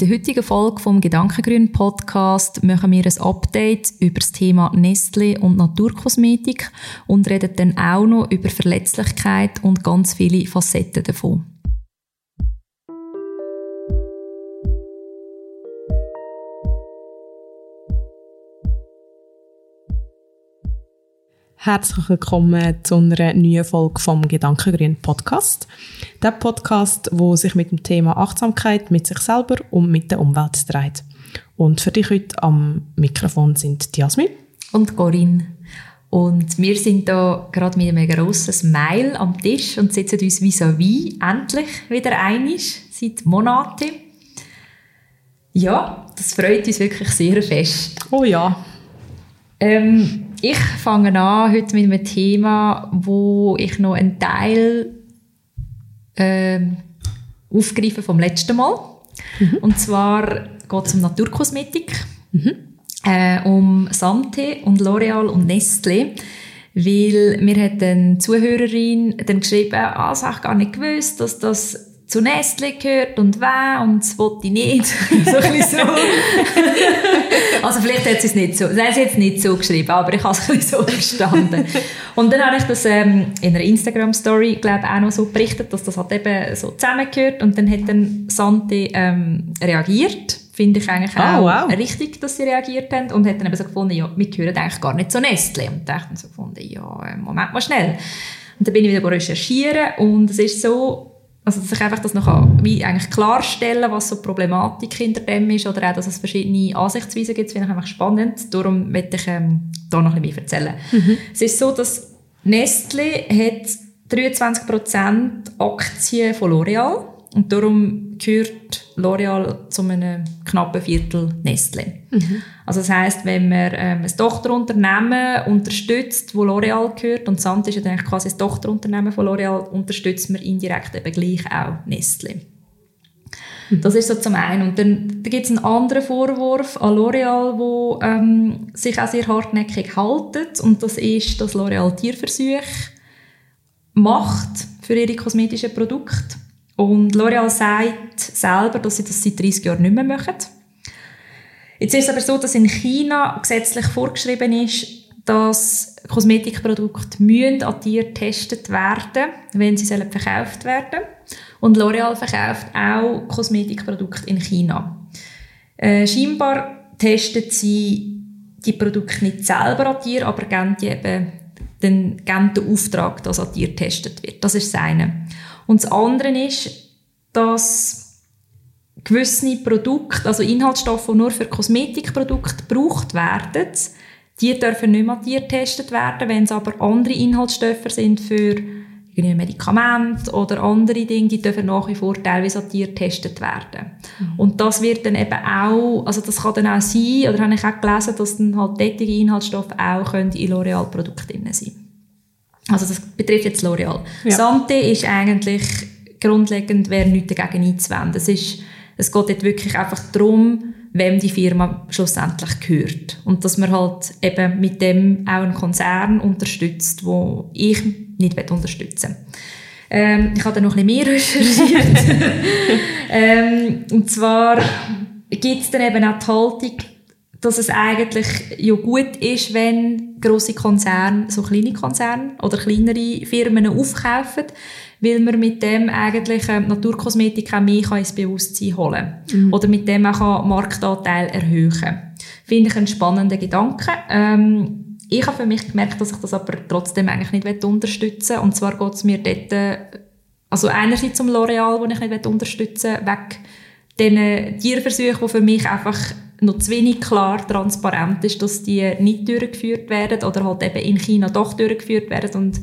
In der heutigen Folge vom Gedankengrün Podcast machen wir ein Update über das Thema Nestle und Naturkosmetik und reden dann auch noch über Verletzlichkeit und ganz viele Facetten davon. Herzlich willkommen zu einer neuen Folge vom Gedankengrün Podcast. Der Podcast, wo sich mit dem Thema Achtsamkeit mit sich selber und mit der Umwelt dreht. Und für dich heute am Mikrofon sind Jasmin und Corinne. Und wir sind da gerade mit einem grossen Smile am Tisch und sitzen uns vis-à-vis endlich wieder einig seit Monaten. Ja, das freut uns wirklich sehr fest. Oh ja. Ähm, ich fange an heute mit einem Thema, wo ich noch einen Teil äh, aufgreife vom letzten Mal. Mhm. Und zwar geht es um Naturkosmetik, mhm. äh, um Sante und L'Oreal und Nestlé. Weil mir hat eine Zuhörerin dann geschrieben, ah, das habe ich gar nicht gewusst, dass das zu Nestle gehört und wer und das wollte ich nicht. so ein so. also vielleicht hat sie es nicht so, sie hat es jetzt nicht so geschrieben, aber ich habe es ein so verstanden. Und dann habe ich das ähm, in einer Instagram-Story, glaube auch noch so berichtet, dass das halt eben so zusammengehört und dann hat dann Santi ähm, reagiert. Finde ich eigentlich oh, auch wow. richtig, dass sie reagiert haben und hat dann eben so gefunden, ja, wir gehören eigentlich gar nicht zu Nestle. Und da habe ich dann so gefunden, ja, äh, Moment mal schnell. Und dann bin ich wieder recherchieren und es ist so, also, dass ich einfach das noch wie eigentlich klarstellen was so die Problematik hinter dem ist oder auch, dass es verschiedene Ansichtsweisen gibt, finde ich einfach spannend. Darum möchte ich ähm, da noch ein bisschen mehr erzählen. Mhm. Es ist so, dass Nestle hat 23% Aktien von L'Oreal und darum gehört L'Oreal zu einem knappen Viertel Nestle. Mhm. Also das heißt, wenn man ähm, ein Tochterunternehmen unterstützt, wo L'Oreal gehört, und Sand ist ja eigentlich quasi das Tochterunternehmen von L'Oreal, unterstützt man indirekt eben gleich auch Nestle. Mhm. Das ist so zum einen. Und dann da gibt es einen anderen Vorwurf an L'Oreal, wo ähm, sich auch sehr hartnäckig haltet. Und das ist, dass L'Oreal Tierversuche macht für ihre kosmetischen Produkte. Und L'Oreal sagt selber, dass sie das seit 30 Jahren nicht mehr machen. Jetzt ist es aber so, dass in China gesetzlich vorgeschrieben ist, dass Kosmetikprodukte müssen an Tieren getestet werden, wenn sie verkauft werden. Und L'Oreal verkauft auch Kosmetikprodukte in China. Äh, scheinbar testen sie die Produkte nicht selber an Tieren, aber geben die eben den, geben den Auftrag, dass an Tieren getestet wird. Das ist das. Und das andere ist, dass gewisse Produkte, also Inhaltsstoffe, die nur für Kosmetikprodukte gebraucht werden, die dürfen nicht mehr getestet werden. Wenn es aber andere Inhaltsstoffe sind für Medikamente oder andere Dinge, die dürfen nach wie vor teilweise an Tieren getestet werden. Mhm. Und das wird dann eben auch, also das kann dann auch sein, oder habe ich auch gelesen, dass dann halt tätige Inhaltsstoffe auch können in L'Oreal-Produkten sein können. Also das betrifft jetzt L'Oreal. Ja. Sante ist eigentlich grundlegend, wäre nichts dagegen einzuwenden. Es, ist, es geht dort wirklich einfach darum, wem die Firma schlussendlich gehört. Und dass man halt eben mit dem auch einen Konzern unterstützt, wo ich nicht unterstützen will. Ähm, ich habe da noch ein bisschen mehr recherchiert. ähm, und zwar gibt es dann eben auch die Haltung, dass es eigentlich ja gut ist, wenn große Konzerne, so kleine Konzerne oder kleinere Firmen aufkaufen, weil man mit dem eigentlich ähm, Naturkosmetik auch mehr ins Bewusstsein holen kann. Mhm. Oder mit dem auch Marktanteil erhöhen Finde ich einen spannenden Gedanken. Ähm, ich habe für mich gemerkt, dass ich das aber trotzdem eigentlich nicht unterstützen will. Und zwar geht es mir dort, äh, also einerseits um L'Oreal, das ich nicht unterstützen will, weg diesen Tierversuchen, die für mich einfach noch zu wenig klar transparent ist, dass die nicht durchgeführt werden oder halt eben in China doch durchgeführt werden und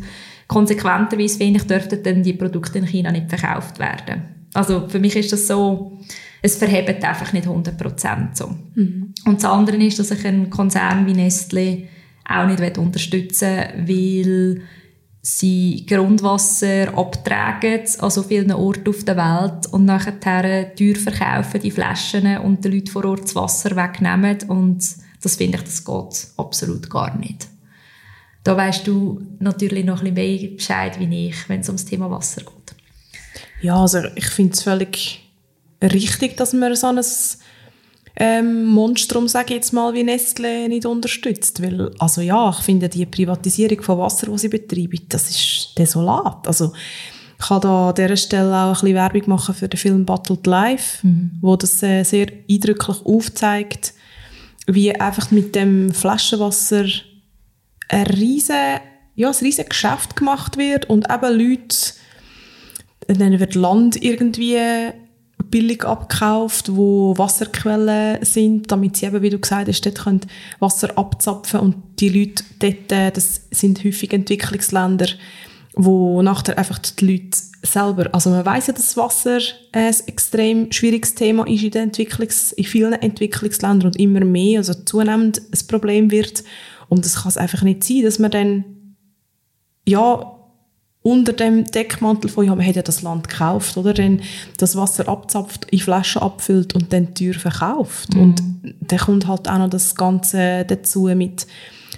konsequenterweise wenig dürften dann die Produkte in China nicht verkauft werden. Also für mich ist das so, es verhebt einfach nicht 100% so. Mhm. Und das andere ist, dass ich einen Konzern wie Nestle auch nicht unterstützen will, weil sie Grundwasser abtragen an so vielen Orten auf der Welt und nachher teuer verkaufen, die Flaschen und den Leuten vor Ort das Wasser wegnehmen und das finde ich, das geht absolut gar nicht. Da weißt du natürlich noch ein bisschen mehr Bescheid wie ich, wenn es ums Thema Wasser geht. Ja, also ich finde es völlig richtig, dass man so ein ähm, Monstrum, sage ich jetzt mal, wie Nestle nicht unterstützt. Weil, also ja, ich finde die Privatisierung von Wasser, die sie betreiben, das ist desolat. Also ich kann da an dieser Stelle auch ein bisschen Werbung machen für den Film Battled Life, mhm. wo das äh, sehr eindrücklich aufzeigt, wie einfach mit dem Flaschenwasser ein riesen, ja, ein riesen Geschäft gemacht wird und eben Leute, dann wird Land irgendwie billig abgekauft, wo Wasserquellen sind, damit sie eben, wie du gesagt hast, dort können Wasser abzapfen und die Leute dort, äh, das sind häufig Entwicklungsländer, wo nachher einfach die Leute selber, also man weiß ja, dass Wasser ein extrem schwieriges Thema ist in, den Entwicklungs-, in vielen Entwicklungsländern und immer mehr, also zunehmend ein Problem wird. Und es kann es einfach nicht sein, dass man dann ja unter dem Deckmantel von, ja, man hat ja das Land gekauft, oder? Dann das Wasser abzapft, in Flaschen abfüllt und dann teuer verkauft. Mhm. Und dann kommt halt auch noch das Ganze dazu mit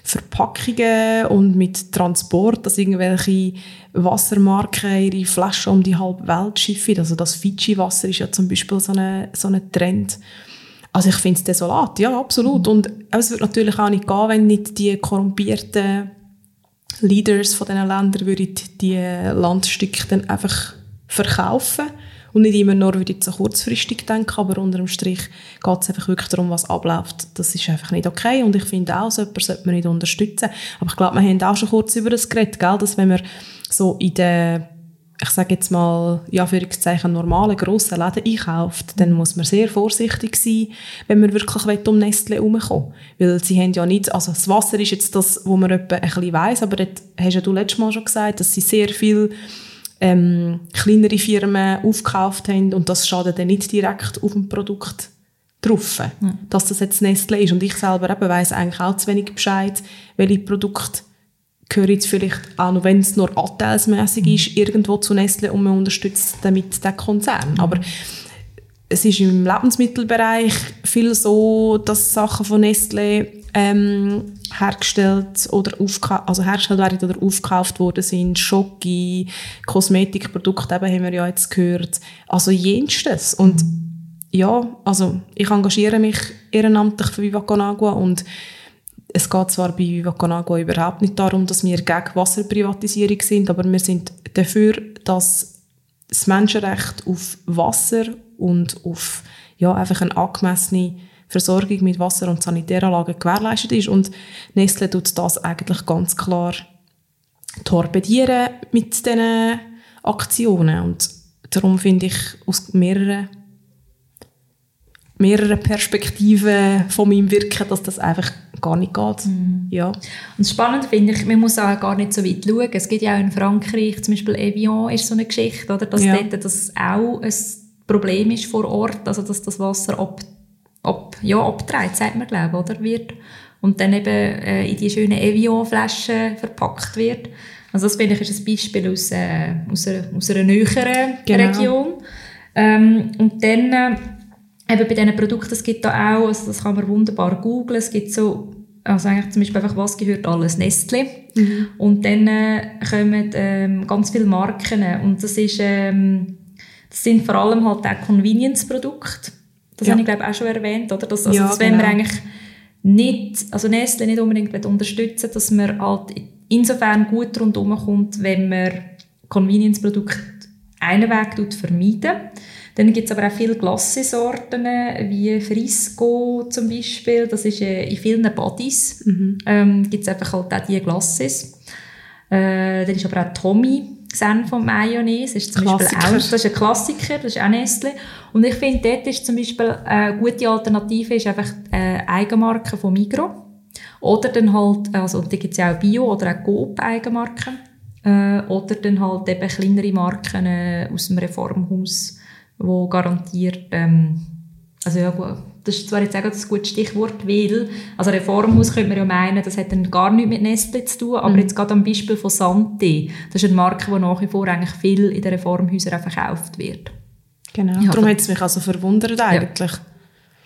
Verpackungen und mit Transport, dass irgendwelche Wassermarken ihre Flaschen um die halbe Welt schiffen. Also das Fidschi-Wasser ist ja zum Beispiel so ein so eine Trend. Also ich finde es desolat, ja, absolut. Mhm. Und es wird natürlich auch nicht gehen, wenn nicht die korrumpierten Leaders von diesen Ländern würden die Landstücke dann einfach verkaufen und nicht immer nur würde so kurzfristig denken, aber unter dem Strich geht es einfach wirklich darum, was abläuft. Das ist einfach nicht okay und ich finde auch, so jemanden sollte man nicht unterstützen. Aber ich glaube, wir haben auch schon kurz über das geredet, gell? dass wenn wir so in der ich sage jetzt mal, ja, für Zeichen normale grossen Läden einkauft, dann muss man sehr vorsichtig sein, wenn man wirklich um Nestle herumkommen Weil sie haben ja nicht, also das Wasser ist jetzt das, wo man etwa ein bisschen weiss, aber dort hast ja du letztes Mal schon gesagt, dass sie sehr viel ähm, kleinere Firmen aufgekauft haben und das schadet dann nicht direkt auf dem Produkt drauf, mhm. dass das jetzt Nestle ist. Und ich selber eben weiss eigentlich auch zu wenig Bescheid, welche Produkte gehöre jetzt vielleicht auch noch, wenn es nur anteilsmässig mhm. ist, irgendwo zu Nestle und man unterstützt damit den Konzern. Mhm. Aber es ist im Lebensmittelbereich viel so, dass Sachen von Nestle ähm, hergestellt oder also hergestellt werden oder aufgekauft worden sind. Schoki, Kosmetikprodukte, eben haben wir ja jetzt gehört. Also jenstes. Und ja, also ich engagiere mich ehrenamtlich für Viva Con Agua und es geht zwar bei Viva Con Agua überhaupt nicht darum, dass wir gegen Wasserprivatisierung sind, aber wir sind dafür, dass das Menschenrecht auf Wasser und auf ja, einfach eine angemessene Versorgung mit Wasser und Sanitäranlagen gewährleistet ist. Und Nestle tut das eigentlich ganz klar torpedieren mit diesen Aktionen. Und darum finde ich aus mehreren mehrere Perspektiven von meinem Wirken, dass das einfach gar nicht geht. Mhm. Ja. Und spannend finde ich, man muss auch gar nicht so weit schauen. Es gibt ja auch in Frankreich, zum Beispiel Evian ist so eine Geschichte, oder, dass ja. dort das auch ein Problem ist vor Ort, also dass das Wasser ab, ab, ja, abtreibt, sagt man glaube oder, wird. Und dann eben äh, in die schönen Evian-Flaschen verpackt wird. Also das finde ich ist ein Beispiel aus, äh, aus, einer, aus einer näheren genau. Region. Ähm, und dann äh, eben bei diesen Produkten, es gibt da auch, also das kann man wunderbar googlen, es gibt so, also eigentlich zum Beispiel einfach, was gehört alles, Nestle. Mhm. Und dann äh, kommen ähm, ganz viele Marken und das ist, ähm, das sind vor allem halt auch Convenience-Produkte. Das ja. habe ich glaube auch schon erwähnt, oder? Das, also, ja, das genau. wir eigentlich nicht, also Nestle nicht unbedingt unterstützen, dass man halt insofern gut rundherum kommt, wenn man Convenience-Produkte einen Weg vermeiden dann gibt es aber auch viele Glassesorten, wie Frisco zum Beispiel. Das ist äh, in vielen Bodies. Mhm. Ähm, gibt es einfach halt auch diese Glasses. Äh, dann ist aber auch Tommy Senf und Mayonnaise. Ist zum Beispiel auch, das ist ein Klassiker, das ist auch Nestle. Und ich finde, dort ist zum Beispiel eine gute Alternative ist einfach äh, Eigenmarke von Migros. Oder dann halt, also da gibt es ja auch Bio- oder auch Coop-Eigenmarken. Äh, oder dann halt eben kleinere Marken äh, aus dem Reformhaus wo garantiert, ähm, also ja, das ist zwar jetzt auch ein gutes Stichwort, weil, also Reformhaus könnte man ja meinen, das hat dann gar nichts mit Nestle zu tun, aber mhm. jetzt gerade am Beispiel von Santé, das ist eine Marke, die nach wie vor eigentlich viel in den Reformhäusern auch verkauft wird. Genau, ja, darum hat es mich also verwundert eigentlich.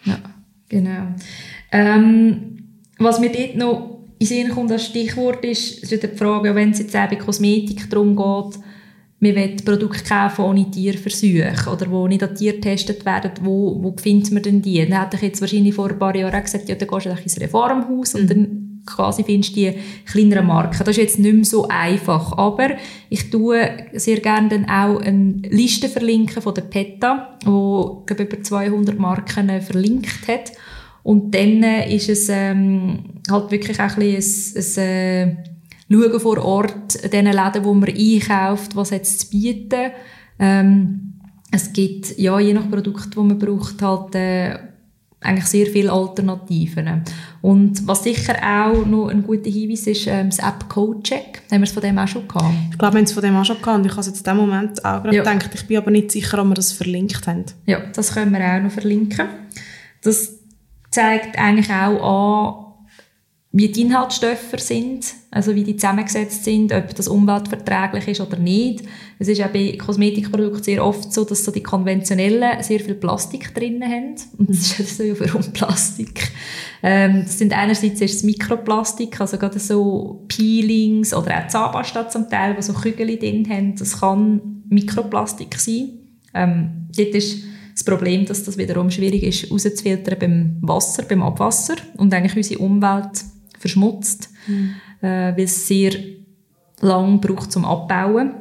Ja, ja genau. Ähm, was mir dort noch in Sinn kommt als Stichwort ist, ist die Frage, wenn es jetzt auch bei Kosmetik darum geht, wir wollen Produkte kaufen ohne Tierversuche oder wo nicht an Tier getestet werden, wo, wo findet man denn die? Dann hätte ich jetzt wahrscheinlich vor ein paar Jahren auch gesagt, ja, dann gehst du ins Reformhaus und dann quasi findest du die kleineren Marken. Das ist jetzt nicht mehr so einfach, aber ich tue sehr gerne dann auch eine Liste verlinken von der PETA, wo glaube über 200 Marken äh, verlinkt hat und dann äh, ist es ähm, halt wirklich auch ein bisschen ein, ein äh, Schauen vor Ort, in den Läden, wo man einkauft, was jetzt zu bieten. Ähm, es gibt, ja, je nach Produkt, das man braucht, halt äh, eigentlich sehr viele Alternativen. Und was sicher auch noch ein guter Hinweis ist, ähm, das App Codecheck. Haben wir es von dem auch schon gehabt? Ich glaube, wir haben es von dem auch schon gehabt und ich habe es jetzt in dem Moment auch gerade ja. gedacht, ich bin aber nicht sicher, ob wir das verlinkt haben. Ja, das können wir auch noch verlinken. Das zeigt eigentlich auch an, wie die Inhaltsstoffe sind, also wie die zusammengesetzt sind, ob das umweltverträglich ist oder nicht. Es ist auch bei Kosmetikprodukten sehr oft so, dass so die konventionellen sehr viel Plastik drin haben. Und das ist so ja warum Plastik. Ähm, das sind einerseits ist es Mikroplastik, also gerade so Peelings oder auch Zahnpasta zum Teil, die so Kügel drin haben. Das kann Mikroplastik sein. Ähm, dort ist das Problem, dass das wiederum schwierig ist, rauszufiltern beim Wasser, beim Abwasser und eigentlich unsere Umwelt verschmutzt, mhm. äh, weil es sehr lang braucht zum Abbauen.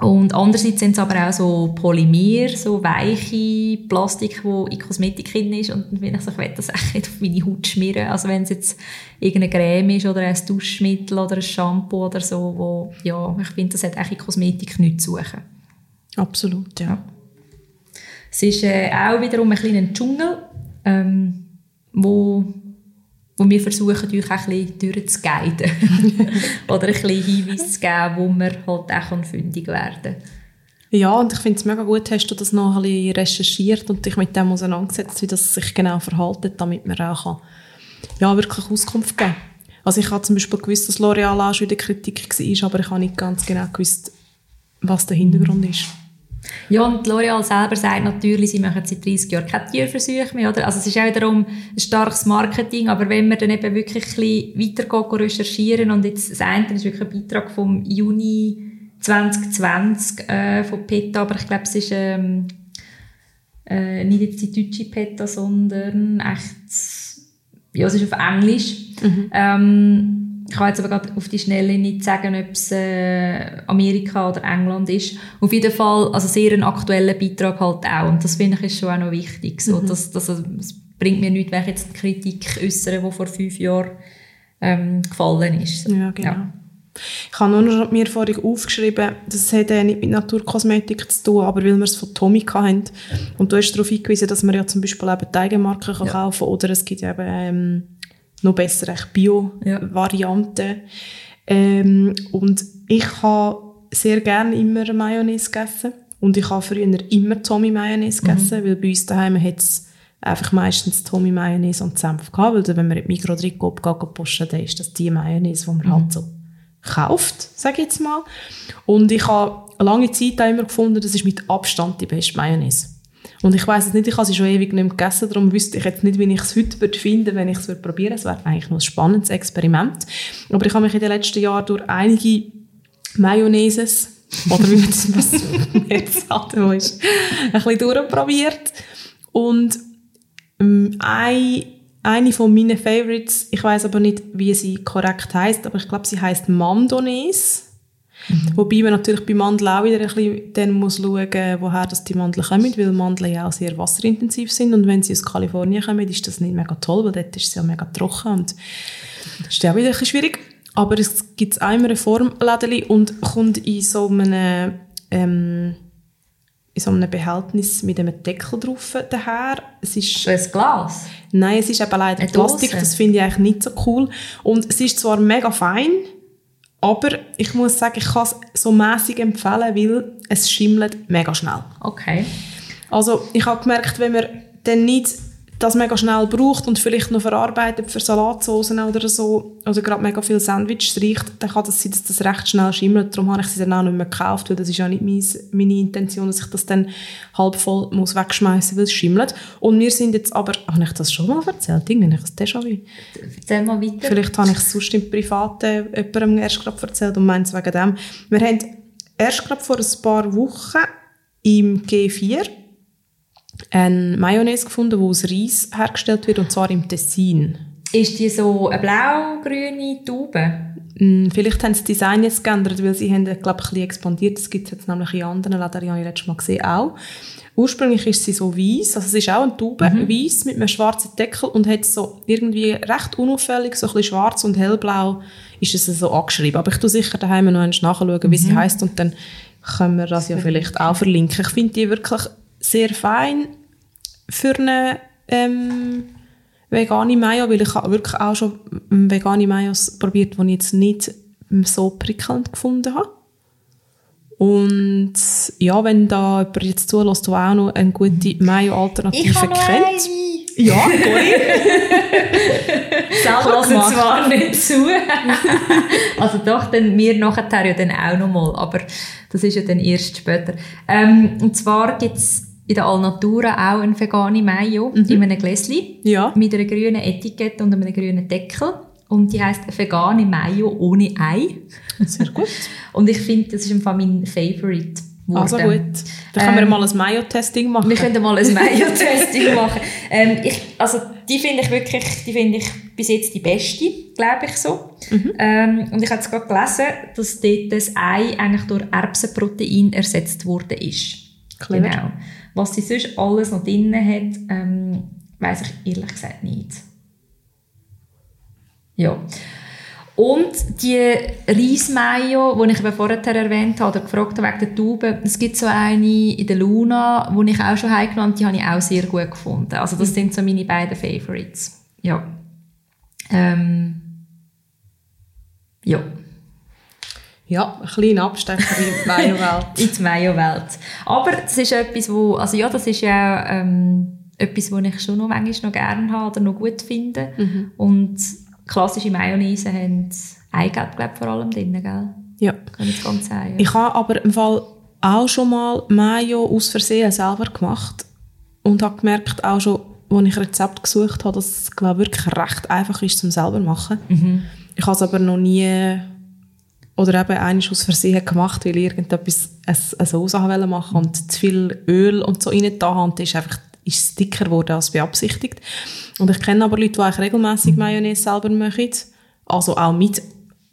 Und andererseits sind es aber auch so Polymer, so weiche Plastik, wo in Kosmetik drin ist und will ich ich will das echt nicht auf meine Haut schmieren. Also wenn es jetzt irgendeine Creme ist oder ein Duschmittel oder ein Shampoo oder so, wo, ja, ich finde, das hat eigentlich in Kosmetik nichts zu suchen. Absolut, ja. ja. Es ist äh, auch wiederum ein kleiner Dschungel, ähm, wo wo wir versuchen, euch auch ein bisschen durchzuguiden. Oder ein bisschen Hinweise zu geben, wo man halt auch fündig werden kann. Ja, und ich finde es mega gut, hast du das noch ein bisschen recherchiert und dich mit dem auseinandergesetzt, wie das sich genau verhalten, damit man auch kann, ja, wirklich Auskunft geben kann. Also ich habe zum Beispiel gewusst, dass L'Oreal auch schon in der Kritik war, aber ich habe nicht ganz genau gewusst, was der Hintergrund ist. Ja, und L'Oreal selber sagt natürlich, sie machen seit 30 Jahren keine Tierversuche mehr, oder? Also es ist auch wiederum ein starkes Marketing, aber wenn wir dann eben wirklich ein bisschen weitergehen, recherchieren und jetzt das eine ist wirklich ein Beitrag vom Juni 2020 äh, von PETA, aber ich glaube, es ist ähm, äh, nicht jetzt die deutsche PETA, sondern echt, ja, es ist auf Englisch. Mhm. Ähm, ich kann jetzt aber gerade auf die Schnelle nicht sagen, ob es äh, Amerika oder England ist. Auf jeden Fall, also sehr ein aktueller Beitrag halt auch. Und das finde ich ist schon auch noch wichtig. So, mhm. dass, dass, es bringt mir nichts, wenn ich jetzt eine Kritik äußere, die vor fünf Jahren ähm, gefallen ist. Ja, genau. Ja. Ich habe nur noch mir vorhin aufgeschrieben, das hat äh, nicht mit Naturkosmetik zu tun, aber weil wir es von Tommy hatten. Und du hast darauf hingewiesen, dass man ja zum Beispiel eben die Eigenmarken ja. kaufen kann oder es gibt eben ähm, noch besser Bio-Varianten. Ja. Ähm, und ich habe sehr gerne immer Mayonnaise gegessen. Und ich habe früher immer Tommy Mayonnaise mhm. gegessen, mhm. weil bei uns daheim hat es einfach meistens Tommy Mayonnaise und Senf gehabt, weil wenn man in die Mikro drin geht, posten, dann ist das die Mayonnaise, die man halt mhm. halt so kauft, sage ich jetzt mal. Und ich habe lange Zeit auch immer gefunden, das ist mit Abstand die beste Mayonnaise. Und ich weiß es nicht, ich habe sie schon ewig nicht mehr gegessen, darum wüsste ich jetzt nicht, wie ich es heute würde finden, wenn ich es probieren würde. Es wäre eigentlich noch ein spannendes Experiment. Aber ich habe mich in den letzten Jahren durch einige Mayonnaises oder wie man das jetzt sagt, ein bisschen durchprobiert. Und ähm, ein, eine von meinen Favorites, ich weiß aber nicht, wie sie korrekt heißt, aber ich glaube, sie heißt Mandonaise. Mhm. Wobei man natürlich bei Mandeln auch wieder ein bisschen dann muss schauen, woher das die Mandeln kommen, weil Mandeln ja auch sehr wasserintensiv sind und wenn sie aus Kalifornien kommen, ist das nicht mega toll, weil dort ist es ja mega trocken und das ist ja auch wieder ein bisschen schwierig. Aber es gibt einmal eine Formlädeli und kommt in so einem, ähm, in so einem Behältnis mit einem Deckel drauf daher. Es ist ein Glas? Nein, es ist eben leider Plastik, das finde ich eigentlich nicht so cool. Und es ist zwar mega fein, aber ich muss sagen, ich kann es so mäßig empfehlen, weil es schimmelt mega schnell. Okay. Also ich habe gemerkt, wenn man dann nicht das mega schnell braucht und vielleicht noch verarbeitet für Salatsoßen oder so, oder gerade mega viel Sandwich riecht, dann kann das sein, dass das recht schnell schimmelt. Darum habe ich sie dann auch nicht mehr gekauft, weil das ist ja nicht meine Intention, dass ich das dann halb voll muss wegschmeißen, weil es schimmelt. Und wir sind jetzt aber, habe ich das schon mal erzählt? Irgendwie habe ich das déjà vu. Erzähl mal weiter. Vielleicht habe ich es sonst im Privaten jemandem erst gerade erzählt und meins wegen dem. Wir haben erst gerade vor ein paar Wochen im G4 eine Mayonnaise gefunden, die aus Reis hergestellt wird, und zwar im Tessin. Ist die so eine blau-grüne Taube? Mm, Vielleicht haben sie das Design jetzt geändert, weil sie haben, glaube ich, ein bisschen expandiert. Das gibt es jetzt nämlich in anderen Läden, die habe ich letztes Mal gesehen, auch. Ursprünglich ist sie so weiß, also es ist auch eine Taube, Mhm. weiß mit einem schwarzen Deckel und hat so irgendwie recht unauffällig, so ein bisschen schwarz und hellblau ist es so angeschrieben. Aber ich tue sicher daheim noch einmal nachschauen, wie Mhm. sie heißt und dann können wir das ja vielleicht auch verlinken. Ich finde die wirklich sehr fein für eine ähm, vegane Mayo, weil ich habe wirklich auch schon ähm, vegane Mayos probiert, die ich jetzt nicht so prickelnd gefunden habe. Und ja, wenn da jemand jetzt zulässt, der auch noch eine gute Mayo-Alternative kennt. Ja, Corinne. Ich Selber lasse gemacht. zwar nicht zu. also doch, dann wir nachher ja dann auch noch mal, aber das ist ja dann erst später. Ähm, und zwar gibt es in der Alnatura auch eine vegane Mayo in einem Gläschen Ja. mit einer grünen Etikette und einem grünen Deckel. Und die heisst vegane Mayo ohne Ei. Sehr gut. Und ich finde, das ist Fall mein Favorite. Also geworden. gut. Dann können wir Ähm, mal ein Mayo-Testing machen. Wir können mal ein Mayo-Testing machen. Ähm, ich, also die finde ich wirklich, die finde ich bis jetzt die beste, glaube ich so. Ähm, und ich habe jetzt gerade gelesen, dass dort das Ei eigentlich durch Erbsenprotein ersetzt worden ist. Clever. Genau. Was sie sonst alles noch drin hat, ähm, weiß ich ehrlich gesagt nicht. Ja. Und die Reismayo, die ich eben vorher erwähnt habe, oder gefragt habe wegen der Tauben, es gibt so eine in der Luna, die ich auch schon heimgenommen habe, die habe ich auch sehr gut gefunden. Also das sind so meine beiden Favorites. Ja. Ähm. Ja. Ja, ein kleiner Abstecher in die Mayo-Welt. in die Mayo-Welt. Aber das ist etwas, wo, also ja, das ist ja ähm, etwas, was ich schon noch manchmal noch gerne habe oder noch gut finde. Und klassische Mayonnaise haben Eigelb, glaube vor allem drin, gell? ja. Kann ich ganz sagen. Ich habe aber im Fall auch schon mal Mayo aus Versehen selber gemacht und habe gemerkt, auch schon, als ich Rezept gesucht habe, dass es glaube ich, wirklich recht einfach ist zum selber machen. Ich habe es aber noch nie oder eben eines aus Versehen gemacht, weil ich irgendetwas eine, haben machen und zu viel Öl und so rein da und das ist einfach ist es dicker geworden als beabsichtigt. Und ich kenne aber Leute, die eigentlich regelmäßig Mayonnaise selber machen, also auch mit,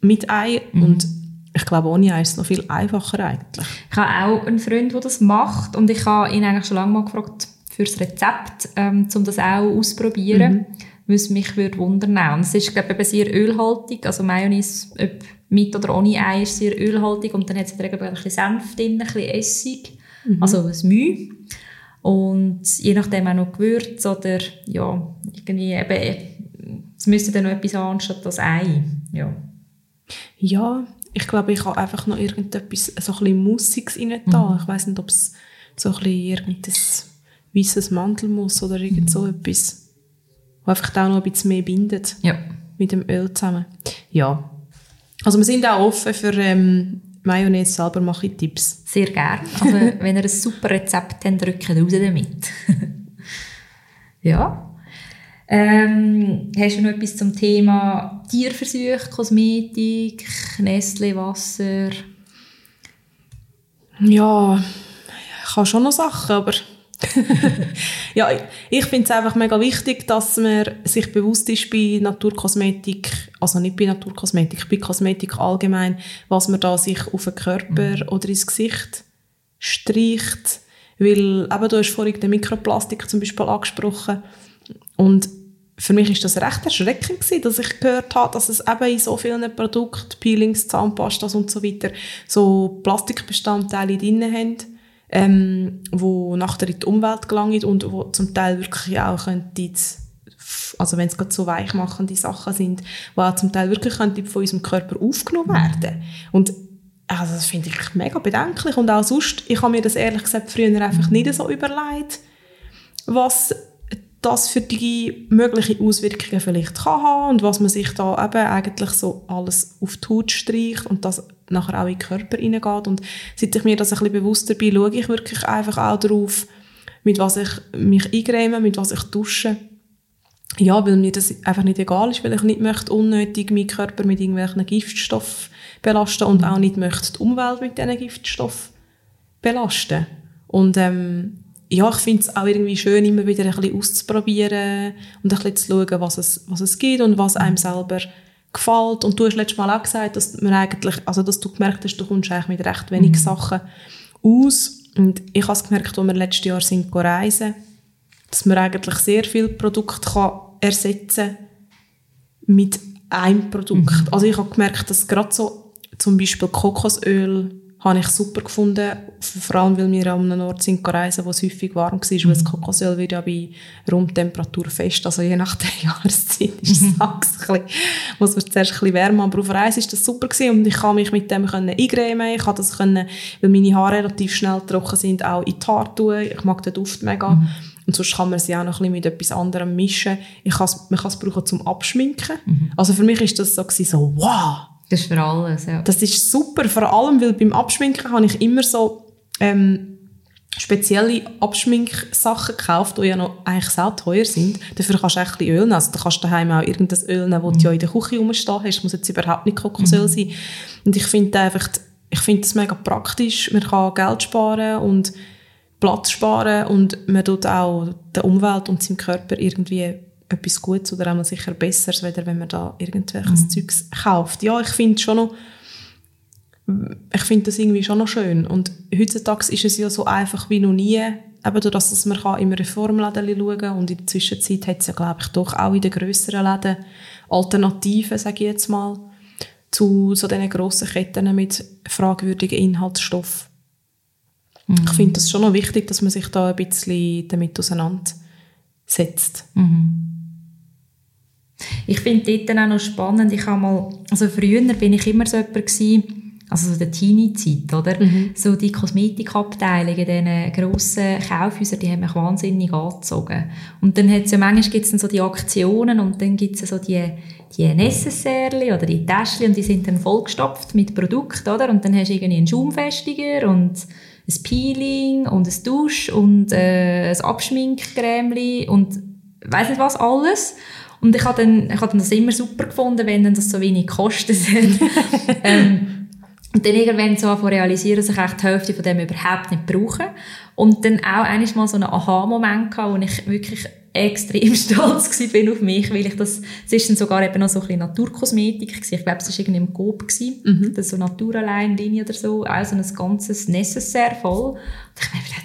mit Ei. Und ich glaube, ohne Ei ist es noch viel einfacher eigentlich. Ich habe auch einen Freund, der das macht. Und ich habe ihn eigentlich schon lange mal gefragt fürs Rezept, ähm, um das auch auszuprobieren, weil es mich würde wundern. Und es ist, glaube ich, sehr ölhaltig, also Mayonnaise, ob mit oder ohne Ei, ist sehr ölhaltig und dann hat es der Regel ein bisschen Senf drin, ein bisschen Essig, also ein Müh. Und je nachdem auch noch Gewürz oder ja, irgendwie eben, es müsste dann noch etwas haben anstatt das Ei. Ja. Ja, ich glaube, ich habe einfach noch irgendetwas, so ein bisschen Mussiges rein da. Ich weiß nicht, ob es so ein bisschen irgendein weißes Mandelmus oder irgend so etwas, was einfach auch noch ein bisschen mehr bindet ja. mit dem Öl zusammen. Ja. Also wir sind auch offen für ähm, Mayonnaise selber mache ich Tipps. Sehr gerne. Also, wenn ihr ein super Rezept habt, drückt raus damit. ja. Ähm, hast du noch etwas zum Thema Tierversuche, Kosmetik, Nestle, Wasser? Ja, ich habe schon noch Sachen, aber ja, ich- finde es einfach mega wichtig, dass man sich bewusst ist bei Naturkosmetik, also nicht bei Naturkosmetik, bei Kosmetik allgemein, was man da sich auf den Körper oder ins Gesicht streicht. Weil, eben, du hast vorhin den Mikroplastik zum Beispiel angesprochen. Und für mich ist das recht erschreckend gewesen, dass ich gehört habe, dass es eben in so vielen Produkten, Peelings, Zahnpastas und so weiter, so Plastikbestandteile drin haben, ähm, wo nachher in die Umwelt gelangen und wo zum Teil wirklich auch könnte, also wenn es gerade so weichmachende Sachen sind, wo auch zum Teil wirklich könnte von unserem Körper aufgenommen werden. Und also das finde ich mega bedenklich und auch sonst, ich habe mir das ehrlich gesagt früher einfach nicht so überlegt, was das für die möglichen Auswirkungen vielleicht kann haben und was man sich da eben eigentlich so alles auf die Haut streicht und das nachher auch in den Körper reingeht. Und seit ich mir das ein bisschen bewusster bin, schaue ich wirklich einfach auch darauf, mit was ich mich eincreme, mit was ich dusche. ja, weil mir das einfach nicht egal ist, weil ich nicht möchte unnötig meinen Körper mit irgendwelchen Giftstoffen belasten und auch nicht möchte die Umwelt mit diesen Giftstoffen belasten. Und ähm, ja, ich finde es auch irgendwie schön, immer wieder ein bisschen auszuprobieren und ein bisschen zu schauen, was es, was es gibt und was einem selber gefällt. Und du hast letztes Mal auch gesagt, dass man eigentlich, also dass du gemerkt hast, du kommst eigentlich mit recht wenig mhm. Sachen aus. Und ich habe es gemerkt, als wir letztes Jahr sind reisen, dass man eigentlich sehr viel Produkte kann ersetzen mit einem Produkt. Mhm. Also ich habe gemerkt, dass gerade so zum Beispiel Kokosöl habe ich super gefunden, vor allem weil wir an einem Ort sind reisen, wo es häufig warm war, mhm. weil das Kokosöl wird ja bei Raumtemperatur fest, also je nach der Jahreszeit ist es mhm. bisschen, muss man zuerst ein bisschen wärmer, aber auf Reise ist das super gewesen und ich kann mich mit dem können eingremen, ich kann das können, weil meine Haare relativ schnell trocken sind, auch in die Haare tun, ich mag den Duft mega mhm. und sonst kann man sie auch noch ein bisschen mit etwas anderem mischen. Ich man kann es brauchen zum Abschminken. Mhm. Also für mich ist das so, gewesen, so wow, das ist für alles, ja. Das ist super, vor allem, weil beim Abschminken habe ich immer so ähm, spezielle Abschminksachen gekauft, die ja noch eigentlich sehr teuer sind. Dafür kannst du ein bisschen Öl nehmen. Also, du kannst daheim auch irgendein Öl nehmen, das mhm. du ja in der Küche rumstehen hast. Das muss jetzt überhaupt nicht Kokosöl mhm. sein. Und ich finde einfach, ich finde das mega praktisch. Man kann Geld sparen und Platz sparen und man tut auch der Umwelt und seinem Körper irgendwie etwas Gutes oder einmal sicher Besseres, weder wenn man da irgendwelches mhm. Zeugs kauft. Ja, ich finde schon noch, ich finde das irgendwie schon noch schön. Und heutzutage ist es ja so einfach wie noch nie, eben durch das, dass man kann im Reformladen schauen kann und in der Zwischenzeit hat es ja, glaube ich, doch auch in den grösseren Läden Alternativen, sage ich jetzt mal, zu so diesen grossen Ketten mit fragwürdigen Inhaltsstoffen. Mhm. Ich finde das schon noch wichtig, dass man sich da ein bisschen damit auseinandersetzt. Mhm. Ich finde dort auch noch spannend, ich habe mal, also früher bin ich immer so jemand gewesen, also so der Teenie-Zeit, oder? Mhm. So die Kosmetikabteilungen in diesen grossen Kaufhäusern, die haben mich wahnsinnig angezogen. Und dann hat es ja manchmal gibt's dann so die Aktionen und dann gibt es so die, die Necessaire oder die Täschchen und die sind dann vollgestopft mit Produkten, oder? Und dann hast du irgendwie einen Schaumfestiger und ein Peeling und ein Dusch und äh, ein Abschminkcreme und weiss nicht was alles. Und ich habe dann, ich habe dann das immer super gefunden, wenn dann das so wenig Kosten sind. ähm, und dann irgendwann so realisieren, dass ich echt die Hälfte von dem überhaupt nicht brauche. Und dann auch einmal so einen Aha-Moment gehabt, wo ich wirklich extrem stolz war auf mich, weil ich das, es ist dann sogar eben noch so ein bisschen Naturkosmetik gewesen. Ich glaube, es war irgendwie im Coop gewesen, mhm. das so Naturalein-Linie oder so, auch so ein ganzes Necessaire voll. Und ich habe mir gedacht,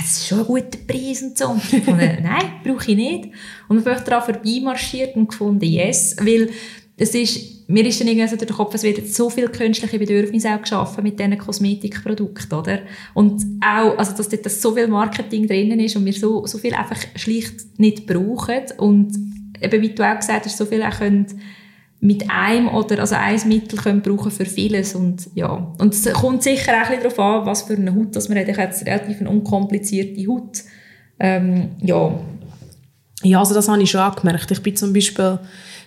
das ist schon ein guter Preis und so. Und ich fand, nein, brauche ich nicht. Und dann bin ich daran vorbeimarschiert und gefunden, yes, weil es ist, mir ist dann irgendwie so durch den Kopf, es wird so viel künstliche Bedürfnisse auch geschaffen mit diesen Kosmetikprodukten, oder? Und auch, also, dass dort so viel Marketing drinnen ist und wir so, so viel einfach schlicht nicht brauchen und eben, wie du auch gesagt hast, so viel auch können mit einem oder also ein Mittel können brauchen für vieles und ja und es kommt sicher auch ein darauf an, was für eine Haut das man hat. Ich habe relativ eine unkomplizierte Haut. Ähm, ja. Ja, also das habe ich schon auch gemerkt. Ich bin zum Beispiel,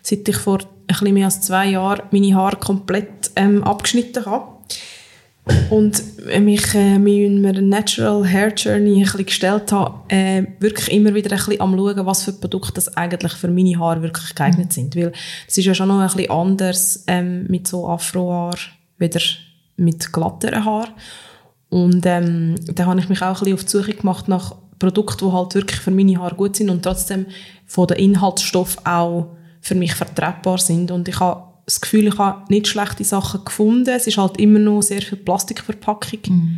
seit ich vor bisschen mehr als zwei Jahren meine Haare komplett ähm, abgeschnitten habe, und mich äh, mit meiner Natural Hair Journey ein bisschen gestellt habe, äh, wirklich immer wieder ein bisschen am schauen, was für Produkte das eigentlich für meine Haare wirklich geeignet sind. Weil es ist ja schon noch ein bisschen anders ähm, mit so Afrohaar, wieder mit glatteren Haaren. Und ähm, da habe ich mich auch ein bisschen auf die Suche gemacht nach Produkten, die halt wirklich für meine Haare gut sind und trotzdem von den Inhaltsstoffen auch für mich vertretbar sind. Und ich habe das Gefühl, ich habe nicht schlechte Sachen gefunden. Es ist halt immer noch sehr viel Plastikverpackung. Mm.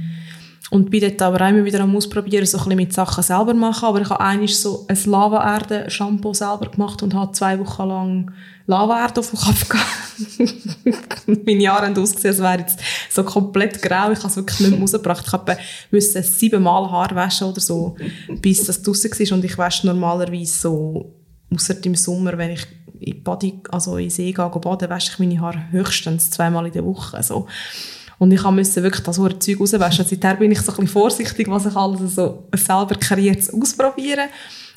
Und bin dort aber immer wieder am Ausprobieren, so ein bisschen mit Sachen selber machen. Aber ich habe eigentlich so ein Lava-Erde-Shampoo selber gemacht und habe zwei Wochen lang Lava-Erde auf dem Kopf gehabt. Meine Haare haben ausgesehen, als wäre jetzt so komplett grau. Ich habe es wirklich nicht mehr rausgebracht. Ich musste siebenmal Haar waschen oder so, bis das draussen war. Und ich wasche normalerweise so, außer im Sommer, wenn ich in Body, also in See gehe, baden, wasche ich meine Haare höchstens zweimal in der Woche. Also. Und ich musste wirklich das hohe Zeug rauswaschen. Seither bin ich so ein bisschen vorsichtig, was ich alles so selber kreiert ausprobieren.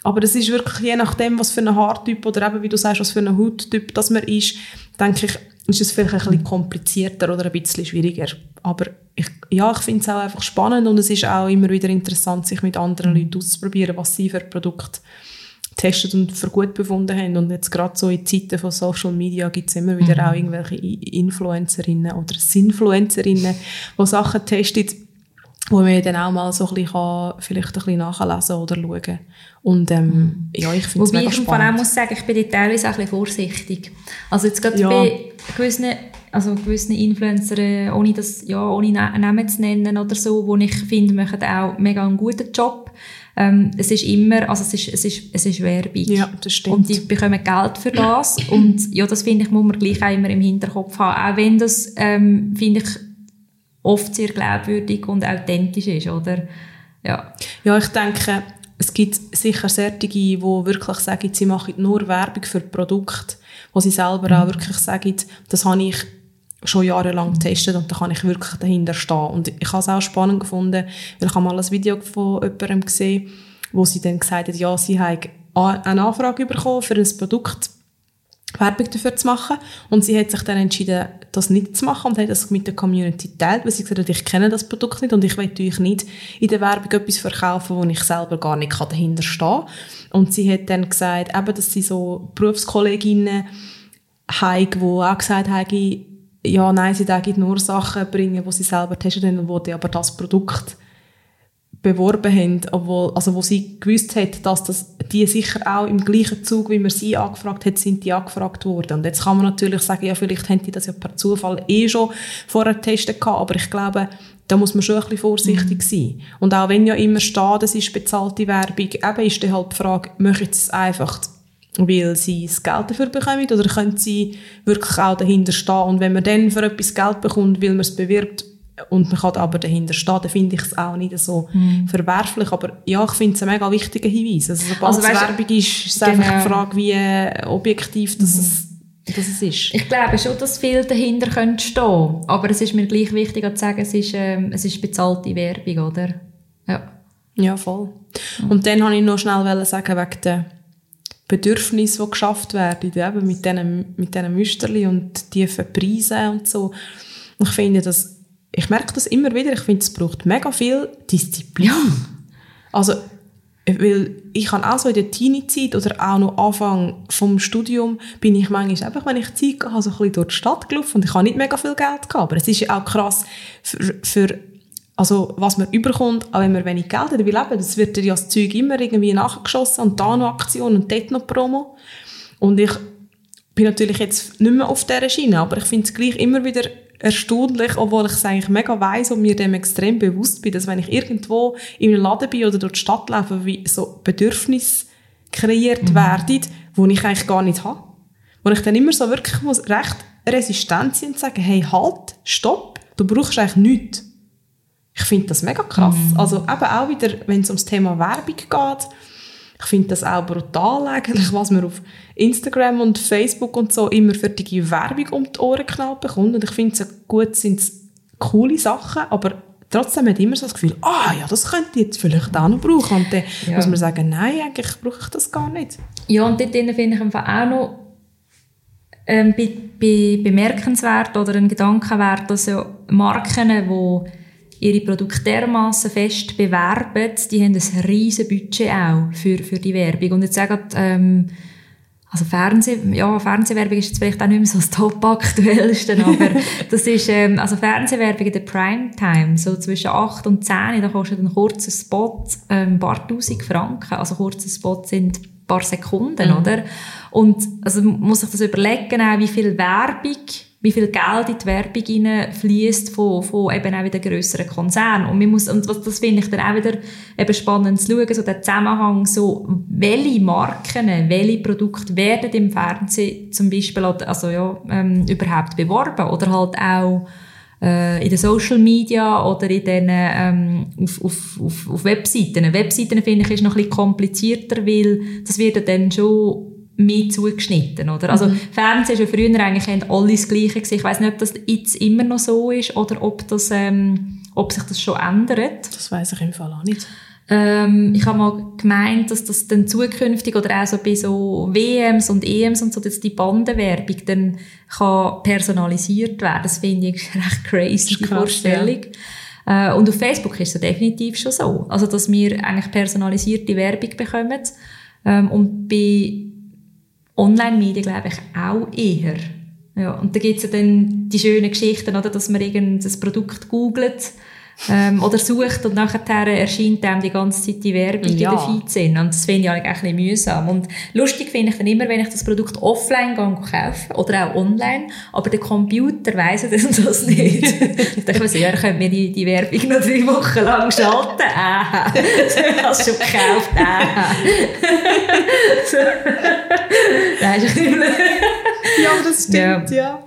Aber das ist wirklich je nachdem, was für ein Haartyp oder eben, wie du sagst, was für ein Hauttyp das man ist, denke ich, ist es vielleicht ein bisschen komplizierter oder ein bisschen schwieriger. Aber ich, ja, ich finde es auch einfach spannend und es ist auch immer wieder interessant, sich mit anderen Leuten auszuprobieren, was sie für Produkte getestet und für gut befunden haben. Und jetzt gerade so in Zeiten von Social Media gibt es immer wieder mhm. auch irgendwelche Influencerinnen oder Sinfluencerinnen, die Sachen testen, wo man dann auch mal so ein bisschen kann, vielleicht ein bisschen nachlesen oder schauen und ähm, mhm. ja, ich finde es mega spannend. Wobei ich auch muss sagen, ich bin da teilweise auch ein bisschen vorsichtig. Also jetzt gerade ja. bei gewissen, also gewissen Influencer, ohne das, ja, ohne Namen zu nennen oder so, wo ich finde, machen auch mega einen guten Job. Ähm, es ist immer, also es ist, es ist, es ist Werbung. Ja, das stimmt. Und die bekommen Geld für das. und ja, das finde ich, muss man gleich auch immer im Hinterkopf haben. Auch wenn das, ähm, finde ich, oft sehr glaubwürdig und authentisch ist, oder? Ja. Ja, ich denke, es gibt sicher solche, die wirklich sagen, sie machen nur Werbung für Produkte, wo sie selber mhm. auch wirklich sagen, das habe ich schon jahrelang getestet und da kann ich wirklich dahinter stehen. Und ich habe es auch spannend gefunden, weil ich mal ein Video von jemandem gesehen, wo sie dann gesagt hat, ja, sie haben eine Anfrage bekommen für ein Produkt, Werbung dafür zu machen. Und sie hat sich dann entschieden, das nicht zu machen und hat das mit der Community geteilt, weil sie gesagt hat, ich kenne das Produkt nicht und ich will euch nicht in der Werbung etwas verkaufen, wo ich selber gar nicht dahinter stehen kann. Und sie hat dann gesagt, eben, dass sie so Berufskolleginnen haben, die auch gesagt haben, ja, nein, sie dürfen nur Sachen bringen, die sie selber testen und wo die aber das Produkt beworben haben, obwohl, also wo sie gewusst hat, dass das, die sicher auch im gleichen Zug, wie man sie angefragt hat, sind die angefragt worden. Und jetzt kann man natürlich sagen, ja, vielleicht haben die das ja per Zufall eh schon vorher getestet gehabt, aber ich glaube, da muss man schon ein bisschen vorsichtig mhm. sein. Und auch wenn ja immer steht, das ist bezahlte Werbung, eben ist dann halt die Frage, möchten sie es einfach, weil sie das Geld dafür bekommen, oder können sie wirklich auch dahinter stehen? Und wenn man dann für etwas Geld bekommt, weil man es bewirbt, und man kann aber dahinter stehen, dann finde ich es auch nicht so mm. verwerflich. Aber ja, ich finde es ein mega wichtiger Hinweis. Also sobald also, es Werbung ist, ist es genau. einfach die Frage, wie äh, objektiv das, mm. es, das es ist. Ich glaube schon, dass viel dahinter könnte stehen. Aber es ist mir gleich wichtig zu sagen, es ist, ähm, es ist bezahlte Werbung, oder? Ja. Ja, voll. Mm. Und dann wollte ich noch schnell sagen, wegen der Bedürfnisse, die geschafft werden, eben mit diesen, mit diesen Müsterli und tiefen Preisen und so. Ich finde, dass ich merke das immer wieder, ich finde, es braucht mega viel Disziplin. Also, weil ich kann auch so in der Teenie-Zeit oder auch noch Anfang vom Studium bin ich manchmal einfach, wenn ich Zeit habe, so ein bisschen durch die Stadt gelaufen und ich habe nicht mega viel Geld gehabt. Aber es ist ja auch krass für, für also was man überkommt, auch wenn man wenig Geld hat, weil eben, das wird ja das Zeug immer irgendwie nachgeschossen und da noch Aktion und dort noch Promo. Und ich bin natürlich jetzt nicht mehr auf dieser Schiene, aber ich finde es gleich immer wieder erstaunlich, obwohl ich es eigentlich mega weiss und mir dem extrem bewusst bin, dass wenn ich irgendwo in einem Laden bin oder durch die Stadt laufe, wie so Bedürfnisse kreiert mhm. werden, die ich eigentlich gar nicht habe. Wo ich dann immer so wirklich muss recht resistent sein und sagen, hey, halt, stopp, du brauchst eigentlich nichts. Ich finde das mega krass. Mhm. Also eben auch wieder, wenn es ums Thema Werbung geht, ich finde das auch brutal eigentlich, was man auf Instagram und Facebook und so immer für die Werbung um die Ohren knallt bekommt. Und ich finde es gut, sind coole Sachen, aber trotzdem hat immer so das Gefühl, ah ja, das könnte ich jetzt vielleicht auch noch brauchen. Und dann ja. muss man sagen, nein, eigentlich brauche ich das gar nicht. Ja, und dort finde ich einfach auch noch ähm, be be bemerkenswert oder ein Gedankenwert, dass ja Marken, die ihre Produkte dermaßen fest bewerben, die haben ein riesen Budget auch für, für die Werbung. Und jetzt sagen, ähm, also Fernseh, ja, Fernsehwerbung ist jetzt vielleicht auch nicht mehr so das top-aktuellste, aber das ist, ähm, also Fernsehwerbung in der Primetime, so zwischen 8 und 10, da kostet ein kurzer Spot ähm, ein paar tausend Franken. Also kurze Spots sind ein paar Sekunden, mhm. oder? Und also muss sich das überlegen, auch, wie viel Werbung wie viel Geld in die Werbung fließt von, von eben auch wieder grösseren Konzernen. Und, man muss, und das, finde ich dann auch wieder eben spannend zu schauen, so der Zusammenhang, so, welche Marken, welche Produkte werden im Fernsehen zum Beispiel, also ja, ähm, überhaupt beworben oder halt auch äh, in den Social Media oder in den, ähm, auf, auf, auf, auf Webseiten. Webseiten finde ich ist noch ein bisschen komplizierter, weil das wird dann schon mehr zugeschnitten, oder? Also, mhm. Fernsehen schon früher eigentlich alle das Gleiche gesehen. Ich weiß nicht, ob das jetzt immer noch so ist oder ob das, ähm, ob sich das schon ändert. Das weiß ich im Fall auch nicht. Ähm, ich habe mal gemeint, dass das dann zukünftig oder auch so bei so WMs und EMs und so, dass die Bandenwerbung dann kann personalisiert werden. Das finde ich recht crazy, die Vorstellung. Ja. Äh, und auf Facebook ist es definitiv schon so. Also, dass wir eigentlich personalisierte Werbung bekommen Ähm, und bei Online-Medien glaube ich auch eher. Ja, und da gibt es ja dann die schönen Geschichten, oder, dass man irgendein Produkt googelt ähm, oder sucht und nachher erscheint einem die ganze Zeit die Werbung Ja. in der Feed sind. Und das finde ich eigentlich ein bisschen mühsam. Und lustig finde ich dann immer, wenn ich das Produkt offline kaufe oder auch online, aber der Computer weiss das, das nicht. ich denke mir so, ja, könnt mir die, die Werbung noch drei Wochen lang schalten. Ah, du hast schon gekauft. Ah. so. Nein, ist. Ja, das stimmt, ja.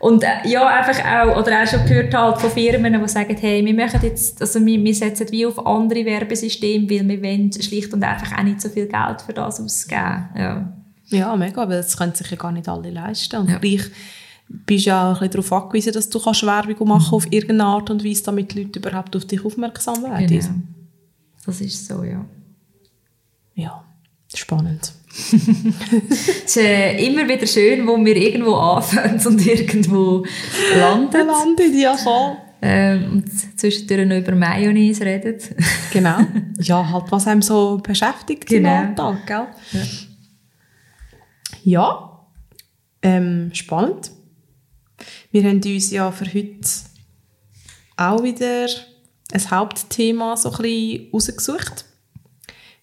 Und äh, ja, einfach auch, oder auch schon gehört halt von Firmen, die sagen, hey, wir machen jetzt, also wir, wir setzen wie auf andere Werbesysteme, weil wir wollen schlicht und einfach auch nicht so viel Geld für das ausgeben. Ja. Ja, mega, weil das können sich ja gar nicht alle leisten. Und Ja. gleich bist du ja auch ein bisschen darauf angewiesen, dass du kannst Werbung machen auf irgendeine Art und Weise, damit die Leute überhaupt auf dich aufmerksam werden. Genau. Das ist so, ja. Ja, spannend. Es ist äh, immer wieder schön, wo wir irgendwo anfangen und irgendwo landen. landet, ja voll. Ähm, und zwischendurch noch über Mayonnaise reden. Genau. Ja, halt, was einem so beschäftigt Genau. im Alltag, gell? Ja, ähm, spannend. Wir haben uns ja für heute auch wieder ein Hauptthema so ein bisschen rausgesucht.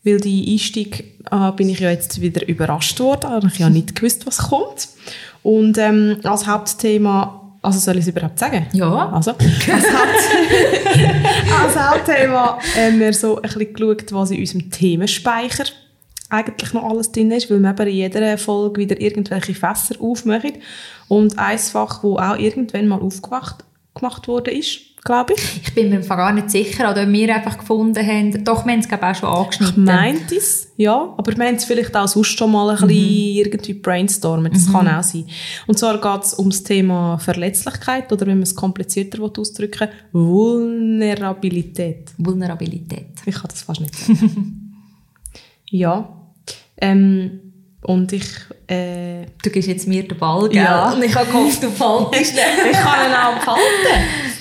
Weil die Einstieg äh, bin ich ja jetzt wieder überrascht worden. Habe ich ja nicht gewusst, was kommt. Und ähm, als Hauptthema, also soll ich es überhaupt sagen? Ja. Also, als, Haupt als Hauptthema haben wir so ein bisschen geschaut, was in unserem Themenspeicher eigentlich noch alles drin ist, weil wir eben in jeder Folge wieder irgendwelche Fässer aufmachen. Und ein Fach, wo auch irgendwann mal aufgemacht gemacht worden ist, glaube ich. Ich bin mir gar nicht sicher, oder wir einfach gefunden haben, doch, wir haben es glaube ich auch schon Ich angeschnitten. meinte es, ja. Aber wir haben es vielleicht auch sonst schon mal ein bisschen irgendwie brainstormen. Das kann auch sein. Und zwar geht es um das Thema Verletzlichkeit oder wenn man es komplizierter ausdrücken will, Vulnerabilität. Vulnerabilität. Ich kann das fast nicht sagen. ja. Ähm, und ich, äh, Du gibst jetzt mir den Ball, gell? Ja. Und ich habe gehofft, du fallst ich kann ihn auch behalten.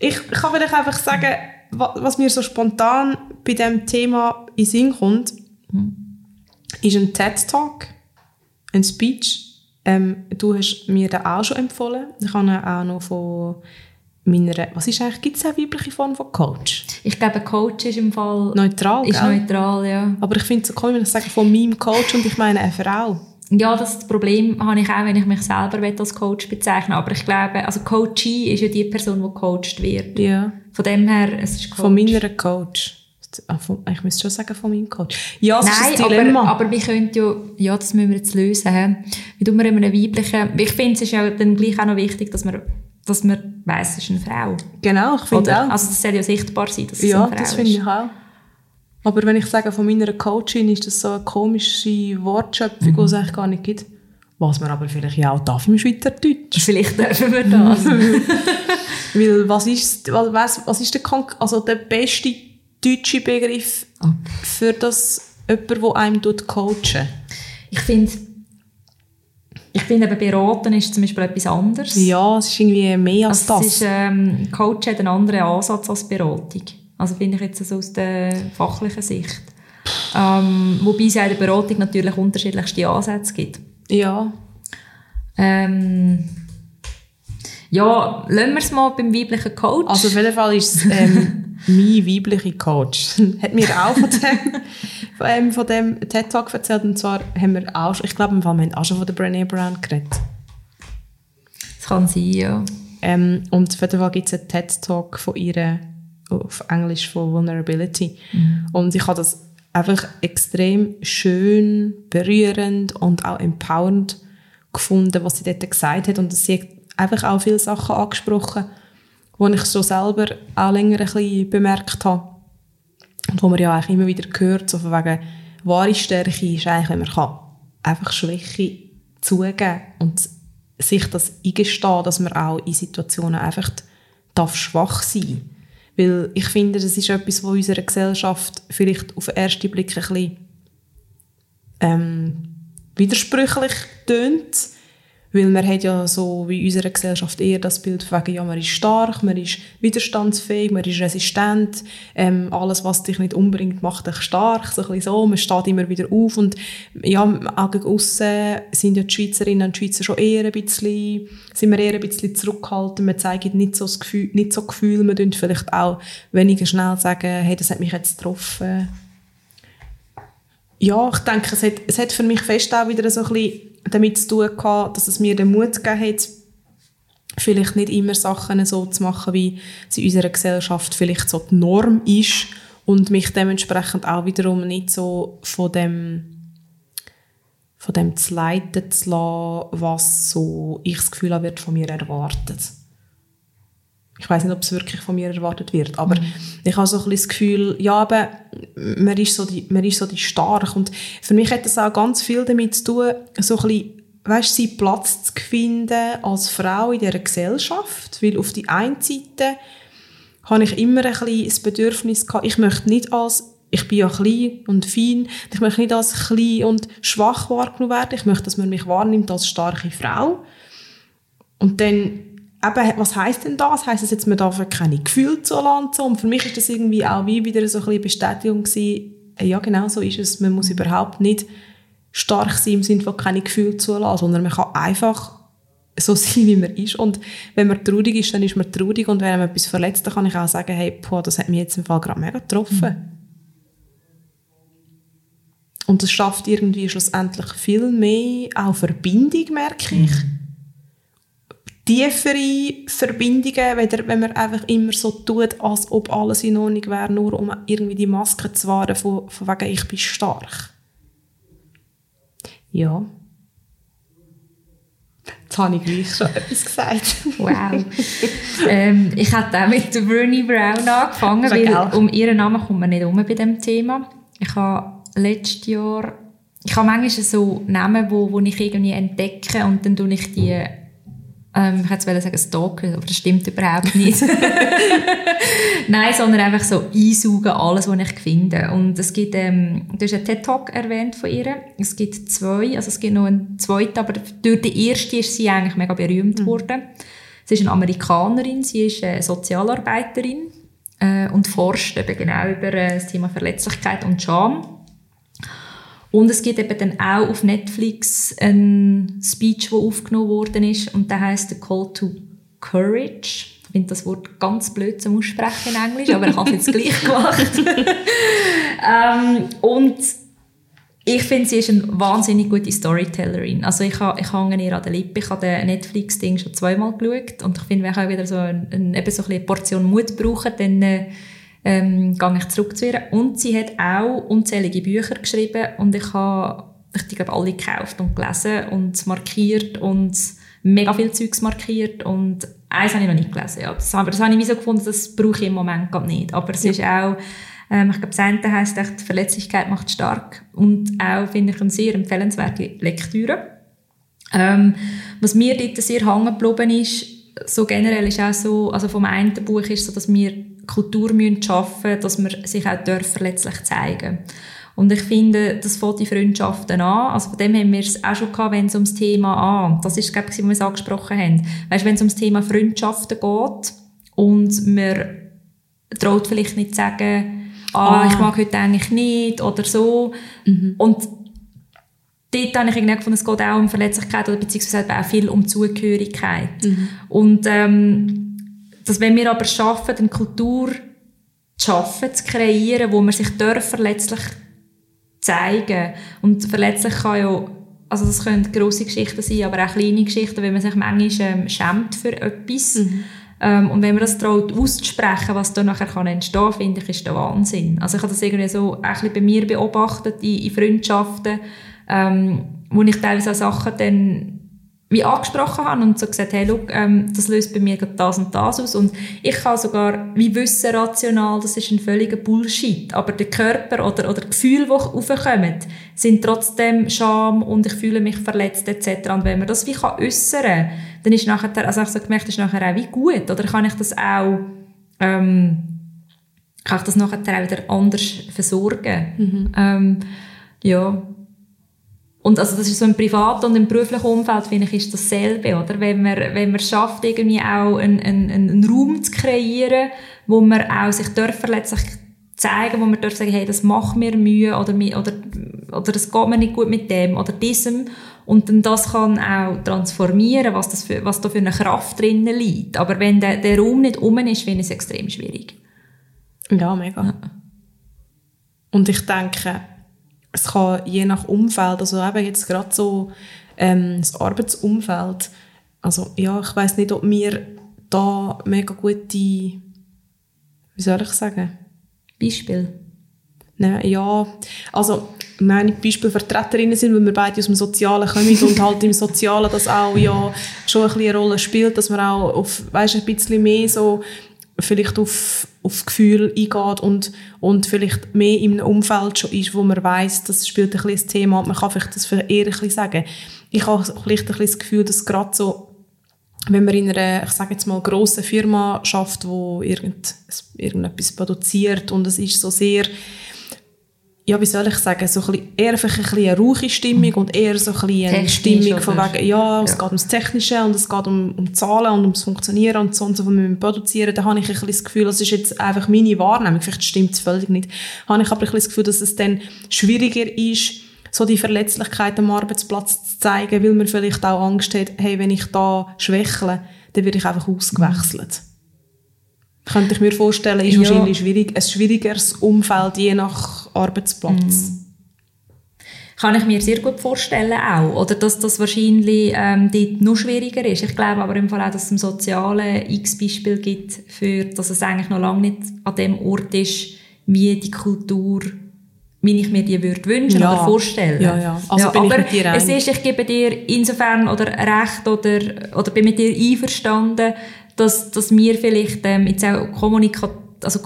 Ich kann vielleicht einfach sagen, wa- was mir so spontan bei diesem Thema in Sinn kommt, ist ein TED-Talk, ein Speech. Ähm, du hast mir den auch schon empfohlen. Ich habe ihn auch noch von meiner, was ist eigentlich, gibt es eine weibliche Form von Coach? Ich glaube, Coach ist im Fall Neutral, ist gell? neutral, ja. Aber ich finde es so cool, wenn ich sage von meinem Coach und ich meine eine Frau. Ja, das Problem habe ich auch, wenn ich mich selber als Coach bezeichne. Aber ich glaube, also Coachee ist ja die Person, die gecoacht wird. Ja. Von dem her, es ist Coach. Von meiner Coach. Ah, Ich müsste schon sagen von meinem Coach. Ja, es Nein, ist ein Dilemma. aber, aber wir können ja, ja, das müssen wir jetzt lösen. He? Wie tun wir in einem weiblichen, ich finde, es ist ja dann gleich auch noch wichtig, dass man, dass man weiss, es ist eine Frau. genau, ich finde auch. Also, das soll ja sichtbar sein, dass es ja, eine Frau das finde ist. ich auch. Aber wenn ich sage von meiner Coachin, ist das so eine komische Wortschöpfung, die es eigentlich gar nicht gibt. Was man aber vielleicht ja auch darf im Schweizerdeutsch. Vielleicht dürfen wir das. Weil was ist, was, was ist der, also der beste deutsche Begriff für das, jemand, der einem tut coachen? ich finde, ich finde eben beraten ist zum Beispiel etwas anderes. Ja, es ist irgendwie mehr als Also das. es ist, ähm, Coach hat einen anderen Ansatz als Beratung. Also finde ich jetzt so aus der fachlichen Sicht. Ähm, wobei es ja in der Beratung natürlich unterschiedlichste Ansätze gibt. ja. Ähm, ja, lassen wir es mal beim weiblichen Coach. Also auf jeden Fall ist es ähm, mein weiblicher Coach. Hat mir auch von dem, von, ähm, von dem TED Talk erzählt. Und zwar haben wir auch ich glaube, wir haben auch schon von der Brené Brown geredet. das kann sein, ja. Ähm, und auf jeden Fall gibt es einen TED Talk von ihr auf Englisch von Vulnerability. Und ich habe das einfach extrem schön, berührend und auch empowernd gefunden, was sie dort gesagt hat. Und sie hat einfach auch viele Sachen angesprochen, die ich so selber auch länger ein bisschen bemerkt habe. Und wo man ja eigentlich immer wieder hört, so von wegen, wahre Stärke ist eigentlich, wenn man kann einfach Schwäche zugeben und sich das eingestehen, dass man auch in Situationen einfach darf schwach sein Weil ich finde, das ist etwas, was unserer Gesellschaft vielleicht auf den ersten Blick ein bisschen ähm, widersprüchlich tönt, Weil man hat ja so wie in unserer Gesellschaft eher das Bild von wegen, ja, man ist stark, man ist widerstandsfähig, man ist resistent, ähm, alles, was dich nicht umbringt, macht dich stark, so ein bisschen so, man steht immer wieder auf und ja, auch gegen aussen sind ja die Schweizerinnen und Schweizer schon eher ein bisschen, sind wir eher ein bisschen zurückgehalten, man zeigt nicht so das Gefühl, nicht so Gefühl, man tut vielleicht auch weniger schnell sagen, hey, das hat mich jetzt getroffen. Ja, ich denke, es hat, es hat für mich fest auch wieder so ein bisschen damit zu tun gehabt, dass es mir den Mut gegeben hat, vielleicht nicht immer Sachen so zu machen, wie sie in unserer Gesellschaft vielleicht so die Norm ist und mich dementsprechend auch wiederum nicht so von dem von dem zu leiten zu lassen, was so ich das Gefühl habe, wird von mir erwartet. Ich weiß nicht, ob es wirklich von mir erwartet wird, aber mhm. ich habe so ein bisschen das Gefühl, ja, aber man ist so die, man ist so die stark und für mich hat das auch ganz viel damit zu tun, so ein bisschen, weißt, seinen Platz zu finden als Frau in dieser Gesellschaft, weil auf die einen Seite habe ich immer ein bisschen das Bedürfnis gehabt, ich möchte nicht als ich bin ja klein und fein. Ich möchte nicht als klein und schwach wahrgenommen werden. Ich möchte, dass man mich wahrnimmt als starke Frau. Und dann eben, was heisst denn das? Heisst das jetzt, man darf keine Gefühle zulassen? Und für mich ist das irgendwie auch wie wieder so ein bisschen Bestätigung gewesen, äh, ja genau so ist es, man muss überhaupt nicht stark sein im Sinne von keine Gefühle zulassen, sondern man kann einfach so sein, wie man ist. Und wenn man traurig ist, dann ist man traurig. Und wenn man etwas verletzt, dann kann ich auch sagen, hey, boah, das hat mich jetzt im Fall gerade mega getroffen. Mhm. Und das schafft irgendwie schlussendlich viel mehr auch Verbindung, merke ich. Mhm tiefere Verbindungen, wenn man einfach immer so tut, als ob alles in Ordnung wäre, nur um irgendwie die Maske zu wahren, von, von wegen ich bin stark. Ja. Jetzt habe ich gleich schon etwas gesagt. wow. ähm, ich habe auch mit Bernie Brown angefangen, weil um ihren Namen kommt man nicht um bei diesem Thema. Ich habe letztes Jahr, ich habe manchmal so Namen, wo, wo ich irgendwie entdecke und dann tue ich die ähm, ich hätte sagen stalken, aber das stimmt überhaupt nicht. Nein, sondern einfach so einsaugen, alles, was ich finde. Und es gibt, ähm, du hast einen TED-Talk erwähnt von ihr. Es gibt zwei, also es gibt noch einen zweiten, aber durch den ersten ist sie eigentlich mega berühmt mhm. worden. Sie ist eine Amerikanerin, sie ist eine Sozialarbeiterin äh, und forscht eben genau über äh, das Thema Verletzlichkeit und Scham. Und es gibt eben dann auch auf Netflix ein Speech, der aufgenommen worden ist und der heißt The Call to Courage. Ich finde das Wort ganz blöd zum Aussprechen in Englisch, aber ich habe es jetzt gleich gemacht. ähm, und ich finde, sie ist eine wahnsinnig gute Storytellerin. Also ich, habe, ich hänge ihr an der Lippe. Ich habe den Netflix-Ding schon zweimal geschaut und ich finde, wenn ich auch wieder so, ein, ein, eben so eine Portion Mut brauche, dann äh, ähm, gehe ich zurück zu ihr. Und sie hat auch unzählige Bücher geschrieben und ich habe ich glaube alle gekauft und gelesen und markiert und mega viel Zeugs markiert und eins habe ich noch nicht gelesen. Ja. Das, aber das habe ich so gefunden, das brauche ich im Moment gar nicht. Aber es ja. ist auch, ähm, ich glaube, das eine heisst echt, Verletzlichkeit macht stark und auch, finde ich, eine sehr empfehlenswerte Lektüre. Ähm, was mir dort sehr hängen geblieben ist, so generell ist auch so, also vom einen Buch ist so, dass wir Kultur müssen schaffen dass wir sich auch verletzlich zeigen und ich finde, das fängt die Freundschaften an. Also von dem haben wir es auch schon gehabt, wenn es ums Thema an. Das ist, glaube ich, was wir es angesprochen haben. Weißt, wenn es ums Thema Freundschaften geht und man traut vielleicht nicht zu sagen, ah, ah. ich mag heute eigentlich nicht oder so. Mhm. Und dort habe ich irgendwie gefunden, es geht auch um Verletzlichkeit oder beziehungsweise auch viel um Zugehörigkeit. Mhm. Und ähm, dass wenn wir aber schaffen, eine Kultur zu schaffen, zu kreieren, wo man sich verletzlich zeigen und verletzlich kann ja also das können grosse Geschichten sein, aber auch kleine Geschichten, wenn man sich manchmal ähm, schämt für etwas. Mhm. Ähm, und wenn man das traut auszusprechen, was da nachher kann entstehen, finde ich, ist der Wahnsinn. Also ich habe das irgendwie so ein bisschen bei mir beobachtet in, in Freundschaften, ähm, wo ich teilweise auch Sachen dann wie angesprochen habe und so gesagt, hey, look, ähm, das löst bei mir das und das aus und ich kann sogar wie wissen rational, das ist ein völliger Bullshit, aber der Körper oder, oder die Gefühle, die aufkommen, sind trotzdem Scham und ich fühle mich verletzt etc. Und wenn man das wie kann äußern, dann ist nachher, also ich so gemerkt, ist nachher auch wie gut oder kann ich das auch ähm, kann ich das nachher auch wieder anders versorgen. Mhm. Ähm, ja, und also das ist so im privaten und im beruflichen Umfeld, finde ich, ist dasselbe, oder? Wenn man, wenn man schafft, irgendwie auch einen, einen, einen Raum zu kreieren, wo man auch sich darf verletzlich zeigen, wo man darf sagen, hey, das macht mir Mühe, oder, oder, oder das geht mir nicht gut mit dem, oder diesem. Und dann das kann auch transformieren, was, das für, was da für eine Kraft drinnen liegt. Aber wenn der, der Raum nicht um ist, finde ich es extrem schwierig. Ja, mega. Ja. Und ich denke, es kann je nach Umfeld, also eben jetzt gerade so ähm, das Arbeitsumfeld, also ja, ich weiß nicht, ob wir da mega gute, wie soll ich sagen? Beispiel? Ne, ja, also meine Beispielvertreterinnen sind, weil wir beide aus dem Sozialen kommen und halt im Sozialen das auch ja schon ein bisschen eine Rolle spielt, dass man auch auf, weißt, ein bisschen mehr so vielleicht auf, auf Gefühl eingeht und, und vielleicht mehr einem Umfeld schon ist, wo man weiß, das spielt ein bisschen das Thema man kann vielleicht das eher ein bisschen sagen. Ich habe vielleicht ein bisschen das Gefühl, dass gerade so, wenn man in einer, ich sage jetzt mal, grossen Firma schafft, wo irgend, irgendetwas produziert und es ist so sehr ja, wie soll ich sagen, so ein bisschen, eher einfach ein bisschen eine ruhige Stimmung und eher so ein bisschen eine Stimmung von wegen, ja, es ja. geht ums Technische und es geht um, um Zahlen und ums Funktionieren und so und so, was wir produzieren, da habe ich ein bisschen das Gefühl, das ist jetzt einfach meine Wahrnehmung, vielleicht stimmt es völlig nicht, habe ich aber ein bisschen das Gefühl, dass es dann schwieriger ist, so die Verletzlichkeit am Arbeitsplatz zu zeigen, weil man vielleicht auch Angst hat, hey, wenn ich da schwächle, dann werde ich einfach ausgewechselt. Könnte ich mir vorstellen, ist ja. wahrscheinlich schwierig, ein schwierigeres Umfeld je nach Arbeitsplatz. Mm. Kann ich mir sehr gut vorstellen auch. Oder dass das wahrscheinlich ähm, dort noch schwieriger ist. Ich glaube aber im Fall auch, dass es im Sozialen x Beispiel gibt, für, dass es eigentlich noch lange nicht an dem Ort ist, wie die Kultur wie ich mir die würde wünschen ja. oder vorstellen. Ja, ja. Also ja, bin aber ich mit dir es ist, ich gebe dir insofern oder recht oder, oder bin mit dir einverstanden, dass, dass wir vielleicht ähm, jetzt auch kommunika also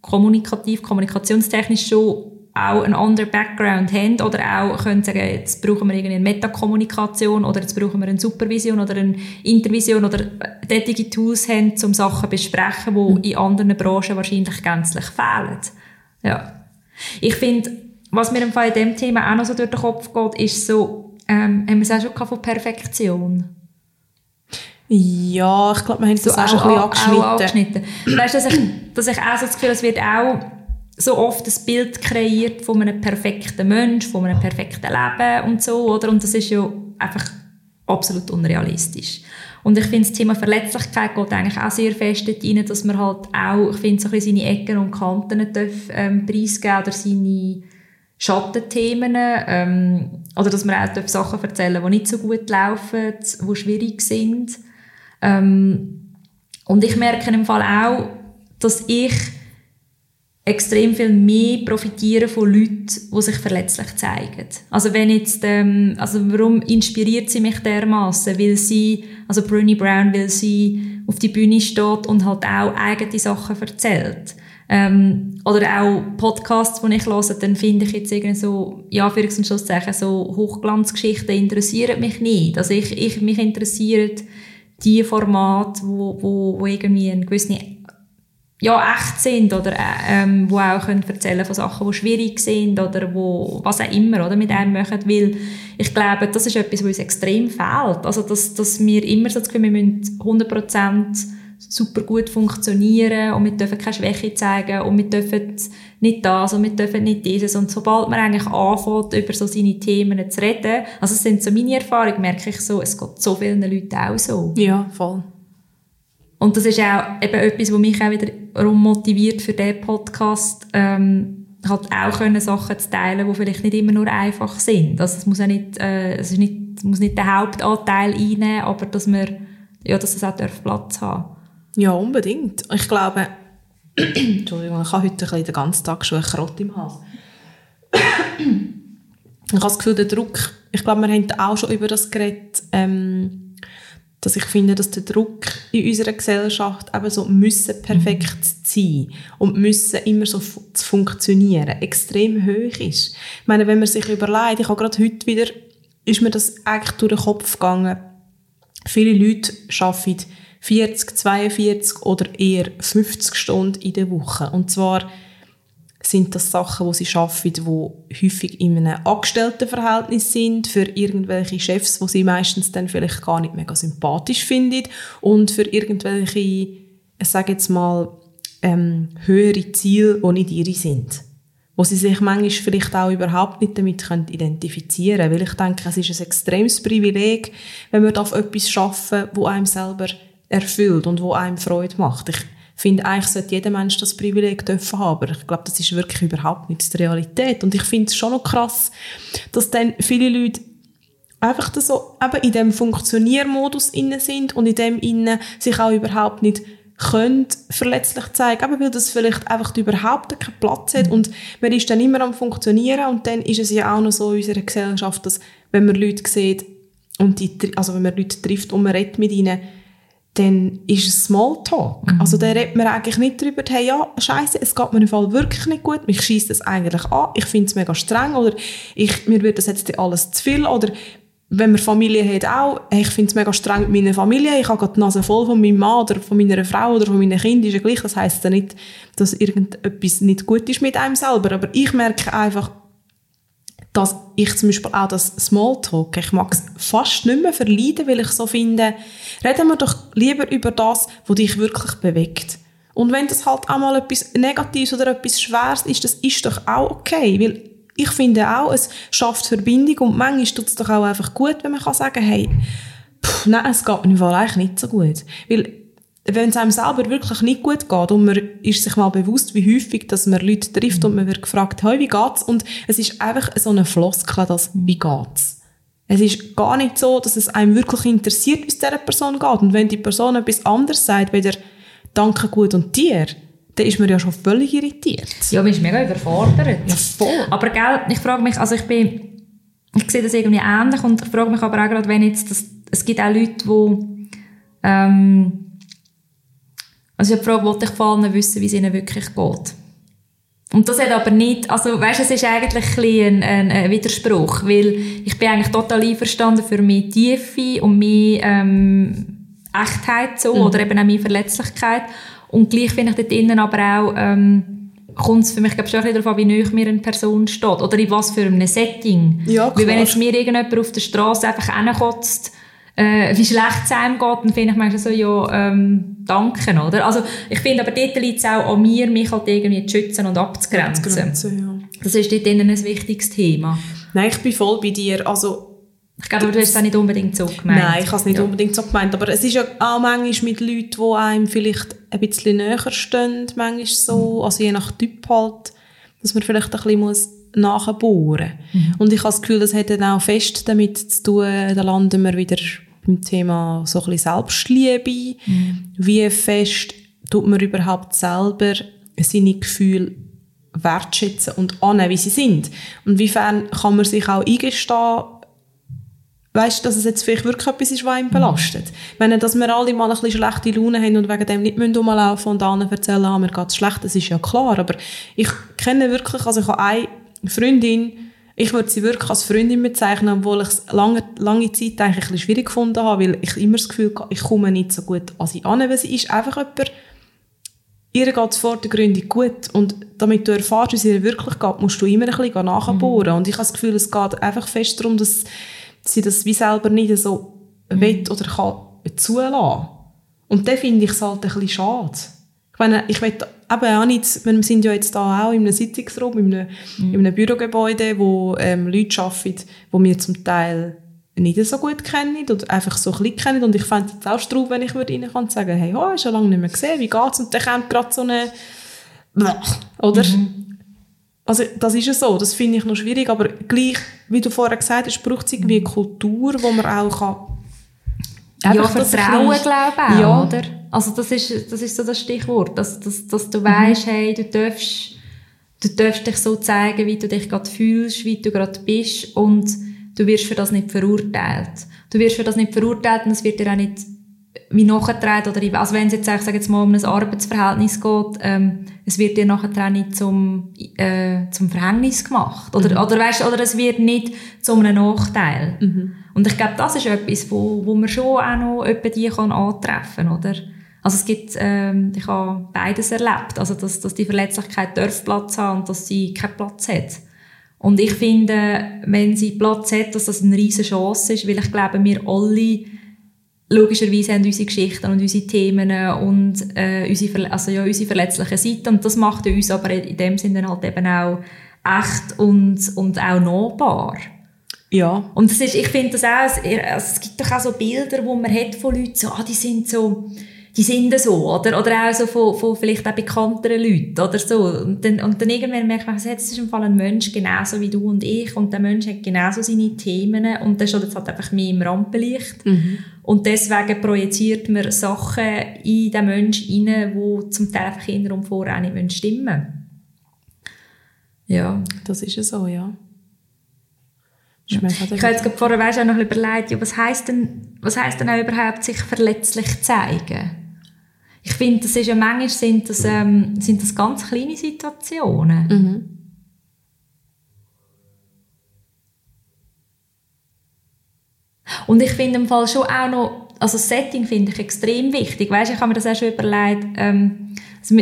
kommunikativ, kommunikationstechnisch schon auch einen anderen Background haben oder auch können sagen, jetzt brauchen wir irgendwie eine Metakommunikation oder jetzt brauchen wir eine Supervision oder eine Intervision oder tätige Tools haben, um Sachen zu besprechen, die mhm. in anderen Branchen wahrscheinlich gänzlich fehlen. Ja. Ich finde, was mir im Fall in dem Thema auch noch so durch den Kopf geht, ist so, ähm, haben wir es auch schon von Perfektion? Ja, ich glaube, wir haben so auch, schon ein bisschen angeschnitten. angeschnitten. Weißt du, dass ich, dass ich auch so das Gefühl es wird auch so oft ein Bild kreiert von einem perfekten Mensch, von einem perfekten Leben und so, oder? Und das ist ja einfach absolut unrealistisch. Und ich finde, das Thema Verletzlichkeit geht eigentlich auch sehr fest rein, dass man halt auch, ich finde, so ein bisschen seine Ecken und Kanten darf, ähm, preisgeben oder seine Schattenthemen, ähm, oder dass man auch Sachen erzählen die nicht so gut laufen, die schwierig sind. Ähm, und ich merke im Fall auch, dass ich extrem viel mehr profitiere von Leuten, die sich verletzlich zeigen. Also wenn jetzt, ähm, also warum inspiriert sie mich dermaßen? Weil sie, also Bruni Brown, weil sie auf die Bühne steht und halt auch eigene Sachen erzählt. Ähm, oder auch Podcasts, die ich höre, dann finde ich jetzt irgendwie so, ja, für und Schlusszeichen, so Hochglanzgeschichten interessieren mich nicht. Also ich, ich mich interessiert die Formate, wo, wo, wo irgendwie eine gewisse ja, echt sind oder äh, ähm, wo auch können erzählen von Sachen, die schwierig sind oder wo, was auch immer oder, mit einem machen, weil ich glaube, das ist etwas, was uns extrem fehlt. Also, dass, dass wir immer so das Gefühl, wir müssen 100% super gut funktionieren und wir dürfen keine Schwäche zeigen und wir dürfen nicht das und wir dürfen nicht dieses. Und sobald man eigentlich anfängt, über so seine Themen zu reden, also das sind so meine Erfahrungen, merke ich so, es geht so vielen Leuten auch so. Ja, voll. Und das ist auch eben etwas, was mich auch wieder motiviert für diesen Podcast, ähm, halt auch können Sachen zu teilen, die vielleicht nicht immer nur einfach sind. Also es muss ja nicht, äh, es ist nicht, es muss nicht den Hauptanteil einnehmen, aber dass man, ja, dass es auch Platz haben Ja, unbedingt. Ich glaube, Entschuldigung, ich habe heute ein den ganzen Tag schon einen Krott im Hals. ich habe das Gefühl, der Druck, ich glaube, wir haben auch schon über das geredet, ähm, dass ich finde, dass der Druck in unserer Gesellschaft eben so müssen perfekt sein und müssen immer so zu funktionieren extrem hoch ist. Ich meine, wenn man sich überlegt, ich habe gerade heute wieder, ist mir das eigentlich durch den Kopf gegangen, viele Leute arbeiten 40, 42 oder eher 50 Stunden in der Woche und zwar sind das Sachen, wo sie schaffen, wo häufig in einem Angestelltenverhältnis sind für irgendwelche Chefs, wo sie meistens dann vielleicht gar nicht mega sympathisch finden und für irgendwelche, ich sage jetzt mal, ähm, höhere Ziele, die nicht ihre sind. Wo sie sich manchmal vielleicht auch überhaupt nicht damit identifizieren können. Weil ich denke, es ist ein extremes Privileg, wenn man auf etwas arbeiten wo einem selber erfüllt und wo einem Freude macht. Ich finde, eigentlich sollte jeder Mensch das Privileg dürfen haben, aber ich glaube, das ist wirklich überhaupt nicht die Realität. Und ich finde es schon noch krass, dass dann viele Leute einfach so eben in dem Funktioniermodus inne sind und in dem inne sich auch überhaupt nicht können verletzlich zeigen, aber weil das vielleicht einfach überhaupt keinen Platz hat und man ist dann immer am funktionieren und dann ist es ja auch noch so in unserer Gesellschaft, dass wenn man Leute sieht und die, also wenn man Leute trifft und man redet mit ihnen, dann ist es Smalltalk. Mhm. Also da redet man eigentlich nicht darüber, hey, ja, scheiße, es geht mir im Fall wirklich nicht gut, mich schießt das eigentlich an, ich finde es mega streng oder ich, mir wird das jetzt alles zu viel oder wenn man Familie hat auch, hey, ich finde es mega streng mit meiner Familie, ich habe gerade die Nase voll von meinem Mann oder von meiner Frau oder von meinen Kindern, ist ja gleich, das heisst ja nicht, dass irgendetwas nicht gut ist mit einem selber, aber ich merke einfach, dass ich zum Beispiel auch das Smalltalk, ich mag es fast nicht mehr verleiden, weil ich so finde, reden wir doch lieber über das, was dich wirklich bewegt. Und wenn das halt auch mal etwas Negatives oder etwas Schweres ist, das ist doch auch okay, weil ich finde auch, es schafft Verbindung und manchmal tut es doch auch einfach gut, wenn man kann sagen, hey, pff, nein, es geht mir eigentlich nicht so gut. Weil wenn es einem selber wirklich nicht gut geht und man ist sich mal bewusst, wie häufig, dass man Leute trifft und man wird gefragt, hey, wie geht's? Und es ist einfach so eine Floskel, dass, wie geht's? Es ist gar nicht so, dass es einem wirklich interessiert, wie es dieser Person geht. Und wenn die Person etwas anderes sagt, weder Danke gut und dir, dann ist man ja schon völlig irritiert. Ja, man ist mega überfordert. Ja, voll. Aber gell, ich frage mich, also ich bin, ich sehe das irgendwie ähnlich und ich frage mich aber auch gerade, wenn jetzt, das, es gibt auch Leute, die, ähm, also ich frage, wollte ich vor allem wissen, wie es ihnen wirklich geht. Und das hat aber nicht, also weißt, es ist eigentlich ein, ein, ein Widerspruch, weil ich bin eigentlich total einverstanden für mehr Tiefe und mehr ähm, Echtheit so, mhm. oder eben auch mehr Verletzlichkeit. Und gleich finde ich dort innen aber auch, ähm, kommt es für mich glaub, schon ein bisschen darauf an, wie nahe mir eine Person steht. Oder in was für einem Setting. Ja, klar. Weil wenn jetzt mir irgendjemand auf der Straße einfach reinkotzt, äh, wie schlecht es einem geht, dann finde ich manchmal so, ja, ähm, danke, oder? Also, ich finde aber dort liegt es auch an mir, mich halt irgendwie zu schützen und abzugrenzen. abzugrenzen ja. Das ist dort ein wichtiges Thema. Nein, ich bin voll bei dir. Also, ich glaube, du hast es auch nicht unbedingt so gemeint. Nein, ich habe es nicht ja. unbedingt so gemeint. Aber es ist ja auch manchmal mit Leuten, die einem vielleicht ein bisschen näher stehen, manchmal so, also je nach Typ halt, dass man vielleicht ein bisschen muss nachbohren muss. Mhm. Und ich habe das Gefühl, das hat dann auch fest damit zu tun, da landen wir wieder beim Thema so ein bisschen Selbstliebe. Mhm. Wie fest tut man überhaupt selber seine Gefühle wertschätzen und annehmen, wie sie sind. Und wiefern kann man sich auch eingestehen, weißt, dass es jetzt vielleicht wirklich etwas ist, was einen belastet. Wenn dass wir alle mal ein bisschen schlechte Laune haben und wegen dem nicht rumlaufen und anderen erzählen, ah, mir geht's schlecht, das ist ja klar. Aber ich kenne wirklich, also ich habe eine Freundin, ich würde sie wirklich als Freundin bezeichnen, obwohl ich es lange, lange Zeit eigentlich ein bisschen schwierig gefunden habe, weil ich immer das Gefühl hatte, ich komme nicht so gut an sie an, weil sie ist einfach jemand, ihr geht es vor der Gründung gut und damit du erfährst, wie es ihr wirklich geht, musst du immer ein bisschen nachbohren. Mhm. Und ich habe das Gefühl, es geht einfach fest darum, dass sie das wie selber nicht so mhm. will oder kann zulassen. Und dann finde ich es halt ein bisschen schade. Ich meine, ich will eben auch nicht, wir sind ja jetzt da auch in einem Sitzungsraum, in einem, mhm. in einem Bürogebäude, wo ähm, Leute arbeiten, die wir zum Teil nicht so gut kennen oder einfach so ein bisschen kennen. Und ich fände es auch straub, wenn ich würde ihnen sagen, hey, oh, ich schon lange nicht mehr gesehen, wie geht's? Und dann kommt gerade so eine, oder? Mhm. Also das ist ja so, das finde ich noch schwierig, aber gleich, wie du vorher gesagt hast, braucht es irgendwie eine Kultur, wo man auch kann... Ja, Vertrauen, glaube ich, ja. oder? Also das ist, das ist so das Stichwort, dass, dass, dass du mhm. weißt, hey, du darfst, du darfst dich so zeigen, wie du dich gerade fühlst, wie du gerade bist und du wirst für das nicht verurteilt. Du wirst für das nicht verurteilt und es wird dir auch nicht wie nachgetragen oder also wenn es jetzt, ich sage jetzt mal um ein Arbeitsverhältnis geht, ähm, es wird dir nachher nicht zum, äh, zum Verhängnis gemacht oder, mhm. oder weißt, oder es wird nicht zu einem Nachteil. Mhm. Und ich glaube, das ist etwas, wo, wo man schon auch noch etwa die kann antreffen, oder? Also es gibt, ähm, ich habe beides erlebt. Also dass, dass die Verletzlichkeit darf Platz haben und dass sie keinen Platz hat. Und ich finde, wenn sie Platz hat, dass das eine riesige Chance ist, weil ich glaube, wir alle logischerweise haben unsere Geschichten und unsere Themen und äh, unsere, also ja, unsere verletzlichen Seiten und das macht uns aber in dem Sinne halt eben auch echt und, und auch nahbar. Ja. Und das ist, ich finde das auch, es gibt doch auch so Bilder, wo man hat von Leuten, so, ah, die sind so, die sind so, oder? Oder auch so von, von vielleicht auch bekannteren Leuten, oder so. Und dann, und dann irgendwann merkt man, das ist im Fall ein Mensch genauso wie du und ich, und der Mensch hat genauso seine Themen, und der steht jetzt halt einfach mehr im Rampenlicht. Mhm. Und deswegen projiziert man Sachen in den Menschen hinein, die zum Teil einfach hinter und vor auch nicht stimmen Ja. Das ist ja so, ja. Ich, ich habe jetzt gerade vorher weißt, auch noch überlegt, ja, was heisst denn, was heisst denn auch überhaupt, sich verletzlich zeigen? Ich finde, das ist ja manchmal sind das, ähm, sind das ganz kleine Situationen. Mhm. Und ich finde im Fall schon auch noch, also das Setting finde ich extrem wichtig. Weißt, ich habe mir das auch schon überlegt, ähm, also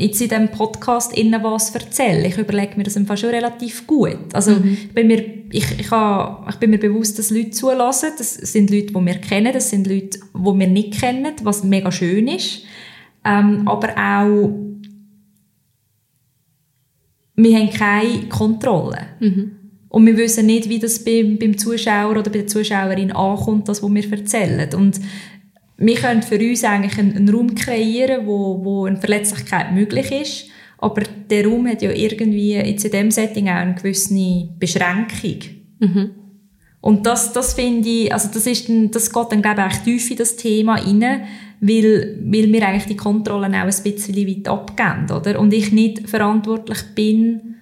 jetzt in diesem Podcast innen was erzähle. Ich überlege mir das im Fall schon relativ gut. Also mhm. ich, bin mir, ich, ich, habe, ich bin mir bewusst, dass Leute zulassen. Das sind Leute, die wir kennen, das sind Leute, die wir nicht kennen, was mega schön ist. Ähm, aber auch wir haben keine Kontrolle. Mhm. Und wir wissen nicht, wie das beim, beim Zuschauer oder bei der Zuschauerin ankommt, das, was wir erzählen. Und wir können für uns eigentlich einen, einen Raum kreieren, wo, wo eine Verletzlichkeit möglich ist. Aber der Raum hat ja irgendwie jetzt in diesem Setting auch eine gewisse Beschränkung. Mhm. Und das, das finde ich, also das ist dann, das geht dann, glaube ich, tief in das Thema rein, weil, weil wir eigentlich die Kontrollen auch ein bisschen weit abgeben, oder? Und ich nicht verantwortlich bin,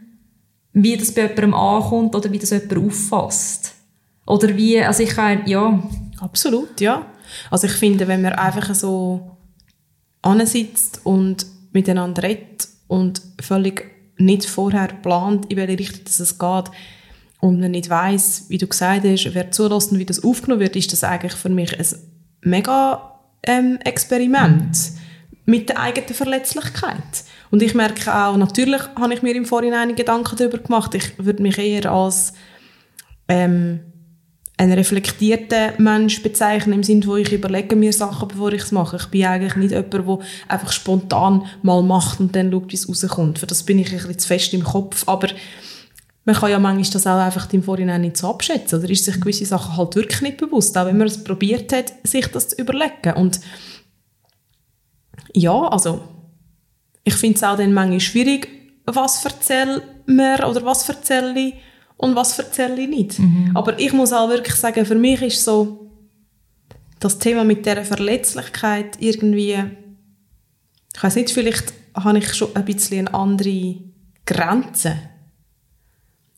wie das bei jemandem ankommt oder wie das jemand auffasst. Oder wie, also ich kann, ja. Absolut, ja. Also ich finde, wenn man einfach so ansitzt und miteinander redet und völlig nicht vorher plant, in welche Richtung es geht und man nicht weiß, wie du gesagt hast, wer zulässt und wie das aufgenommen wird, ist das eigentlich für mich ein mega ähm, Experiment mit der eigenen Verletzlichkeit. Und ich merke auch, natürlich habe ich mir im Vorhinein Gedanken darüber gemacht. Ich würde mich eher als ähm, ein reflektierter Mensch bezeichnen, im Sinne, wo ich überlege mir Sachen, bevor ich es mache. Ich bin eigentlich nicht jemand, der einfach spontan mal macht und dann schaut, wie es rauskommt. Für das bin ich ein bisschen zu fest im Kopf. Aber man kann ja manchmal das auch einfach im Vorhinein nicht so abschätzen. Oder ist sich gewisse Sachen halt wirklich nicht bewusst, auch wenn man es probiert hat, sich das zu überlegen. Und ja, also ich finde es auch dann manchmal schwierig, was erzählt man oder was erzähle ich und was erzähle ich nicht. Mhm. Aber ich muss auch wirklich sagen, für mich ist so das Thema mit der Verletzlichkeit irgendwie, ich weiß nicht, vielleicht habe ich schon ein bisschen andere Grenze.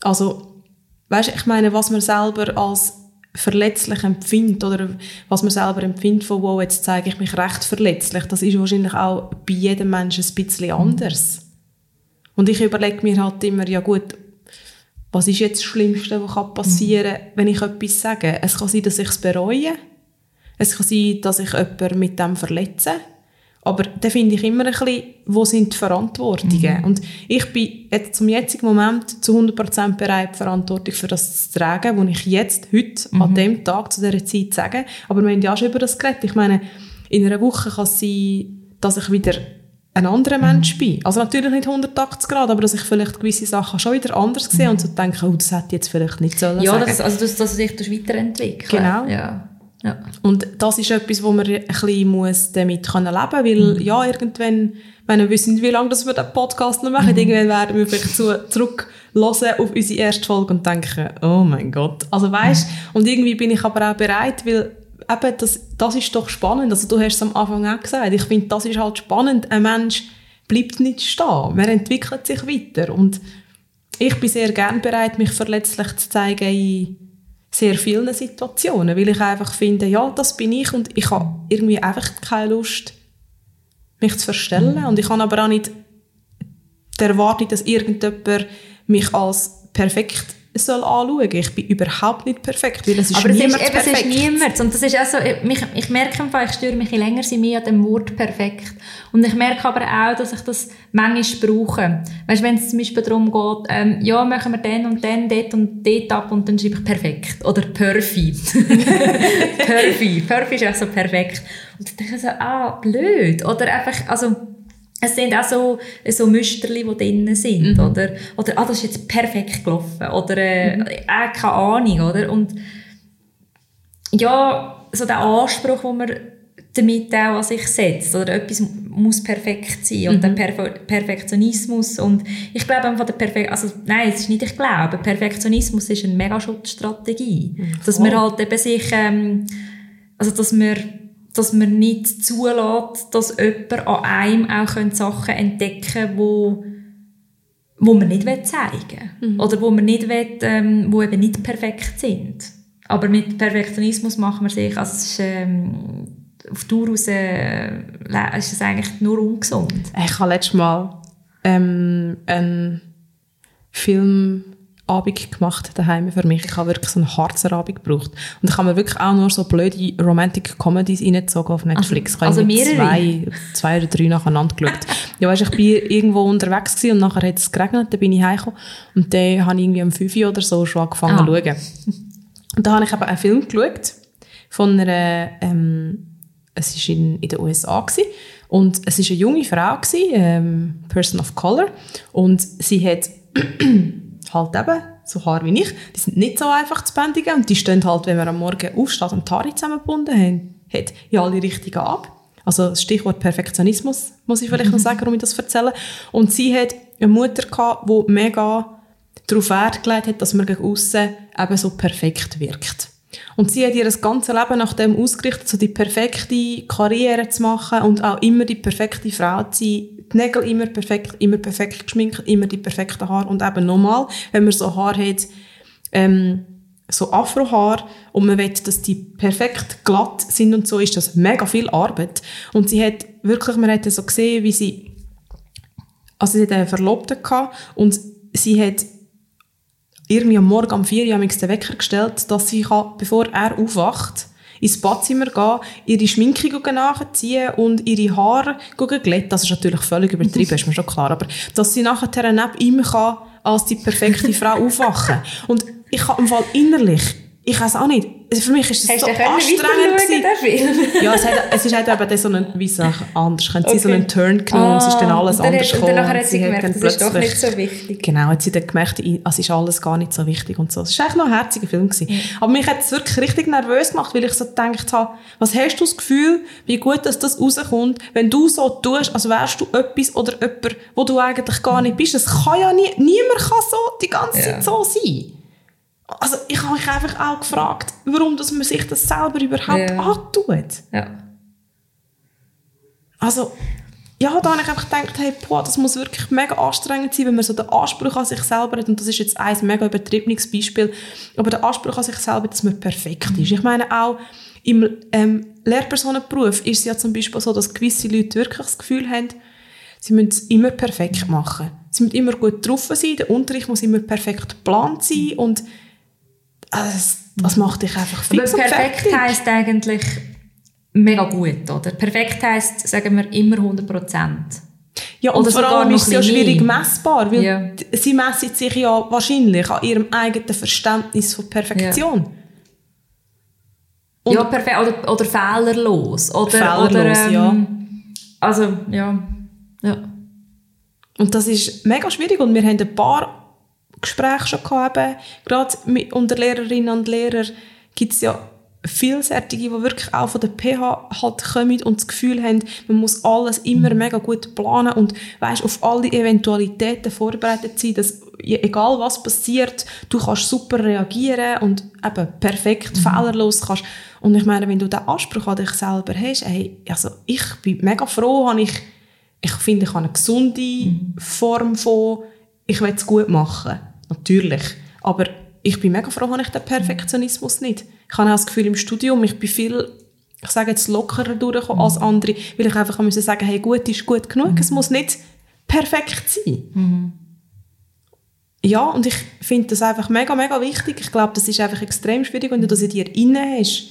Also, weißt, ich meine, was man selber als verletzlich empfindet oder was man selber empfindet von wow, jetzt zeige ich mich recht verletzlich, das ist wahrscheinlich auch bei jedem Menschen ein bisschen mhm. anders. Und ich überlege mir halt immer, ja gut, was ist jetzt das Schlimmste, was passieren kann, wenn ich etwas sage? Es kann sein, dass ich es bereue. Es kann sein, dass ich jemanden mit dem verletze. Aber da finde ich immer ein bisschen, wo sind die Verantwortungen? Mhm. Und ich bin jetzt zum jetzigen Moment zu 100% bereit, Verantwortung für das zu tragen, was ich jetzt, heute, mhm. an dem Tag, zu dieser Zeit sage. Aber wir haben ja schon über das geredet. Ich meine, in einer Woche kann es sein, dass ich wieder ein anderer Mensch bin. Also natürlich nicht 180 Grad, aber dass ich vielleicht gewisse Sachen schon wieder anders sehe mhm. und so denke, oh, das hätte ich jetzt vielleicht nicht sollen Ja, das, also dass, dass sich das weiterentwickelt. Genau. Ja. Ja. Und das ist etwas, wo man ein bisschen muss damit können leben weil mhm. ja, irgendwann, wenn wir wissen, wie lange wir den Podcast noch machen, mhm. irgendwann werden wir vielleicht zu, zurück hören auf unsere erste Folge und denken, oh mein Gott. Also weißt, mhm. und irgendwie bin ich aber auch bereit, weil eben, das, das ist doch spannend. Also du hast es am Anfang auch gesagt. Ich finde, das ist halt spannend. Ein Mensch bleibt nicht stehen. Man entwickelt sich weiter. Und ich bin sehr gern bereit, mich verletzlich zu zeigen in sehr vielen Situationen, weil ich einfach finde, ja, das bin ich und ich habe irgendwie einfach keine Lust, mich zu verstellen. Und ich habe aber auch nicht die Erwartung, dass irgendjemand mich als perfekt soll anschauen. Ich bin überhaupt nicht perfekt, weil es ist Aber es ist, niemand eben, es perfekt. ist niemand. Und das ist also, mich, ich merke einfach, ich störe mich länger sie mehr an dem Wort perfekt. Und ich merke aber auch, dass ich das manchmal brauche. Weißt, wenn es zum Beispiel darum geht, ähm, ja, machen wir den und den, dort und dort ab und dann schreibe ich perfekt. Oder perfi. perfi. Perfi ist auch so perfekt. Und dann denke ich so, ah, blöd. Oder einfach, also, es sind auch so, so Müsterli, die drinnen sind, Mhm. oder, oder, ah, das ist jetzt perfekt gelaufen, oder, äh, äh, keine Ahnung, oder, und, ja, so der Anspruch, den man damit auch an sich setzt, oder? Etwas muss perfekt sein, und der Perfe Perfektionismus, und ich glaube einfach, der Perfek also, nein, es ist nicht ich glaube, Perfektionismus ist eine Megaschutzstrategie, dass man halt eben sich, ähm, also, dass man dass man nicht zulässt, dass jemand an einem auch Sachen entdecken kann, wo, wo man nicht zeigen will. Oder wo man nicht will, ähm, wo eben nicht perfekt sind. Aber mit Perfektionismus machen wir sich, also ist, ähm, auf Dauer raus, äh, ist es eigentlich nur ungesund. Ich habe letztes Mal ähm, einen Filmabend gemacht daheim für mich. Ich habe wirklich so einen harzen Abend gebraucht. Und ich habe mir wirklich auch nur so blöde Romantic Comedies reingezogen auf Netflix. Also irgendwie mehrere? Zwei, zwei oder drei nacheinander geschaut. ja, weißt, ich bin irgendwo unterwegs gewesen und nachher hat es geregnet, dann bin ich heimgekommen. Und dann habe ich irgendwie um 5 Uhr oder so schon angefangen Ah. zu schauen. Und da habe ich eben einen Film geschaut von einer, ähm, es war in, in den USA gewesen, und es war eine junge Frau, gewesen, ähm, Person of Color, und sie hat halt eben so Haare wie ich, die sind nicht so einfach zu bändigen und die stehen halt, wenn man am Morgen aufsteht und die Haare zusammengebunden haben, hat, in alle Richtungen ab. Also das Stichwort Perfektionismus, muss ich vielleicht noch sagen, warum ich das erzähle. Und sie hat eine Mutter gehabt, die mega darauf Wert gelegt hat, dass man gegen aussen eben so perfekt wirkt. Und sie hat ihr das ganze Leben nach dem ausgerichtet, so die perfekte Karriere zu machen und auch immer die perfekte Frau zu sein. Die Nägel immer perfekt, immer perfekt geschminkt, immer die perfekten Haare. Und eben nochmal, wenn man so Haar hat, ähm, so Afrohaar und man will, dass die perfekt glatt sind und so, ist das mega viel Arbeit. Und sie hat wirklich, man hat so gesehen, wie sie, also sie hat einen Verlobten gehabt und sie hat irgendwie am Morgen um 4 Uhr den Wecker gestellt, dass sie kann, bevor er aufwacht, ins Badzimmer gehen, ihre Schminke nachziehen und ihre Haare glätten. Das ist natürlich völlig übertrieben, ist mir schon klar. Aber dass sie nachher neben ihm kann, als die perfekte Frau aufwachen. Und ich habe im Fall innerlich, ich weiß auch nicht, also für mich ist es so anstrengend? Ja, es, hat, es ist halt eben dann so ein, wie sag ich, anders. Können sie so Okay. einen Turn genommen und es ist dann alles und dann anders hat, und gekommen. hat sie gemerkt, dann das ist doch nicht so wichtig. Genau, hat sie dann gemerkt, es ist alles gar nicht so wichtig und so. Es war eigentlich noch ein herziger Film. Gewesen. Aber mich hat es wirklich richtig nervös gemacht, weil ich so gedacht habe, was hast du das Gefühl, wie gut dass das rauskommt, wenn du so tust, als wärst du etwas oder jemand, wo du eigentlich gar nicht bist. Das kann ja nie, niemand kann so die ganze Ja. Zeit so sein. Also ich habe mich einfach auch gefragt, warum dass man sich das selber überhaupt Ja. antut. Ja. Also, ja, da habe ich einfach gedacht, hey, boah, das muss wirklich mega anstrengend sein, wenn man so den Anspruch an sich selber hat. Und das ist jetzt ein mega übertriebenes Beispiel. Aber der Anspruch an sich selber, dass man perfekt ist. Ich meine auch, im ähm, Lehrpersonenberuf ist es ja zum Beispiel so, dass gewisse Leute wirklich das Gefühl haben, sie müssen es immer perfekt machen. Sie müssen immer gut drauf sein, der Unterricht muss immer perfekt geplant sein und äh, das, das macht dich einfach Aber fix und perfekt heisst eigentlich mega gut, oder? Perfekt heisst, sagen wir, immer 100 Prozent. Ja, und Oder vor allem ist es ja schwierig messbar, weil Ja. sie messen sich ja wahrscheinlich an ihrem eigenen Verständnis von Perfektion. Und ja, perfekt. Oder, oder fehlerlos. Oder, Fehlerlos, oder, ähm, ja. Also, ja. ja. Und das ist mega schwierig und wir haben ein paar Gespräche schon gehabt, eben, gerade mit, unter Lehrerinnen und Lehrern gibt es ja Vielseitige, die wirklich auch von der PH halt kommen und das Gefühl haben, man muss alles immer mega gut planen und weißt, auf alle Eventualitäten vorbereitet sein, dass egal was passiert, du kannst super reagieren und eben perfekt, fehlerlos kannst. Und ich meine, wenn du den Anspruch an dich selber hast, ey, also ich bin mega froh, habe ich ich finde, ich habe eine gesunde Form von, ich will es gut machen. Natürlich. Aber ich bin mega froh, habe ich den Perfektionismus nicht. Ich habe auch das Gefühl, im Studium, ich bin viel, ich sage jetzt lockerer durchgekommen als andere, weil ich einfach müssen sagen, hey, gut ist gut genug, es muss nicht perfekt sein. ja, und ich finde das einfach mega, mega wichtig. Ich glaube, das ist einfach extrem schwierig, wenn du das in dir inne hast.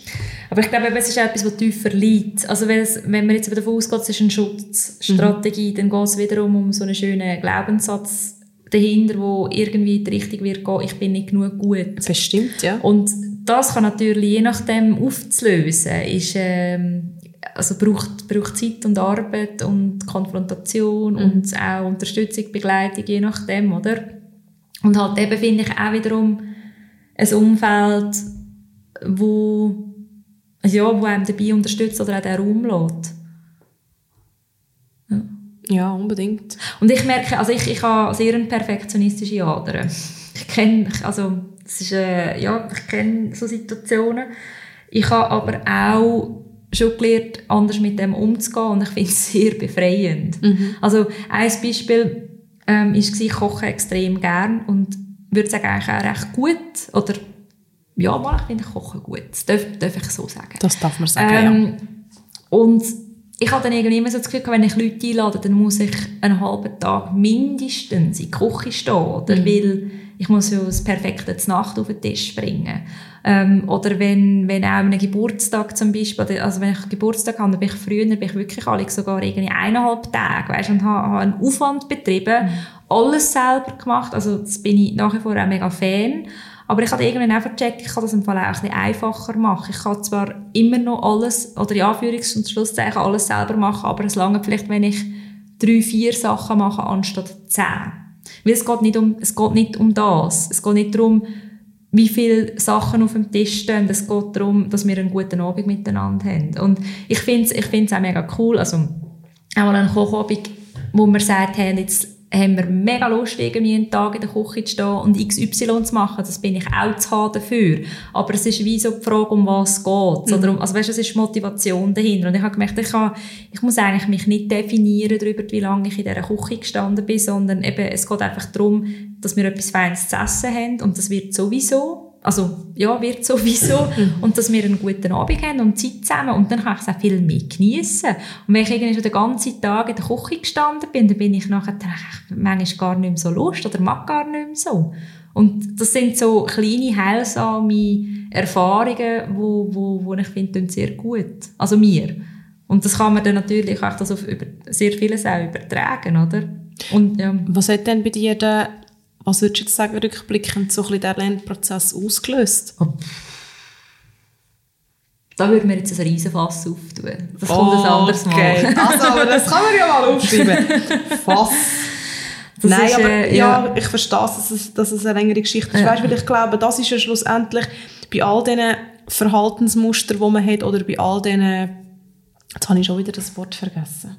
Aber ich glaube, es ist etwas, was tiefer liegt. Also wenn, es, wenn man jetzt davon ausgeht, es ist eine Schutzstrategie, mhm. dann geht es wiederum um so einen schönen Glaubenssatz dahinter, wo irgendwie in die Richtung wird gehen, ich bin nicht genug gut. Bestimmt, ja. Und das kann natürlich je nachdem aufzulösen, ist, ähm, also braucht, braucht Zeit und Arbeit und Konfrontation mhm. und auch Unterstützung, Begleitung, je nachdem, oder? Und halt eben finde ich auch wiederum ein Umfeld, wo, ja, wo einem dabei unterstützt oder auch den Raum lässt. Ja. unbedingt. Und ich merke, also ich, ich habe sehr eine perfektionistische Ader. Ich kenne, also, es ist, äh, ja, ich kenne so Situationen. Ich habe aber auch schon gelernt, anders mit dem umzugehen und ich finde es sehr befreiend. Mhm. Also ein Beispiel ähm, ist, ich koche extrem gern und würde sagen, eigentlich auch recht gut oder ja, mal, ich finde, ich koche gut. Das darf, darf ich so sagen. Das darf man sagen, ähm, ja. Und ich habe dann irgendwie immer so das Gefühl, wenn ich Leute einlade, dann muss ich einen halben Tag mindestens in die Küche stehen, oder? Mhm. Weil ich muss ja das perfekte Nacht auf den Tisch bringen. Ähm, oder wenn, wenn auch einen Geburtstag zum Beispiel, also wenn ich Geburtstag habe, dann bin ich früher, bin ich wirklich alle sogar irgendwie eineinhalb Tage, weißt, und habe, habe einen Aufwand betrieben, mhm. alles selber gemacht, also das bin ich nach wie vor auch mega Fan. Aber ich habe irgendwann einfach gecheckt, ich kann das im Fall auch ein bisschen einfacher machen. Ich kann zwar immer noch alles, oder in Anführungs- und Schlusszeichen alles selber machen, aber es lange vielleicht, wenn ich drei, vier Sachen mache, anstatt zehn. Weil es geht nicht um, es geht nicht um das. Es geht nicht darum, wie viele Sachen auf dem Tisch stehen. Es geht darum, dass wir einen guten Abend miteinander haben. Und ich finde es ich auch mega cool. Also, auch mal einen Kochabend, wo wir sagt haben, jetzt haben wir mega Lust, irgendwie einen Tag in der Küche zu stehen und XY zu machen. Das bin ich auch zu haben dafür. Aber es ist wie so die Frage, um was es geht. Mhm. Um, also weißt, es ist Motivation dahinter. Und ich habe gemerkt, ich, kann, ich muss eigentlich mich nicht definieren darüber, wie lange ich in dieser Küche gestanden bin, sondern eben, es geht einfach darum, dass wir etwas Feines zu essen haben und das wird sowieso also ja, wird sowieso und dass wir einen guten Abend haben und Zeit zusammen und dann kann ich es auch viel mehr geniessen. Und wenn ich irgendwie schon den ganzen Tag in der Küche gestanden bin, dann bin ich nachher manchmal gar nicht mehr so Lust oder mag gar nicht mehr so. Und das sind so kleine, heilsame Erfahrungen, wo, wo, wo ich finde, sehr gut. Also mir. Und das kann man dann natürlich auch das auf über, sehr vieles auch übertragen, oder? Und, ja. Was hat denn bei dir der was würdest du jetzt sagen, rückblickend, so ein bisschen der Lernprozess ausgelöst? Oh. Da würde mir jetzt ein Riesenfass auftun. Das kommt ein anderes Mal. Okay, also, aber das kann man ja mal aufschreiben. Fass. Das Nein, ist, aber äh, ja, ja, ich verstehe, dass es, dass es eine längere Geschichte ist. Ja. Weißt, weil ich glaube, das ist ja schlussendlich bei all diesen Verhaltensmustern, die man hat, oder bei all diesen, jetzt habe ich schon wieder das Wort vergessen.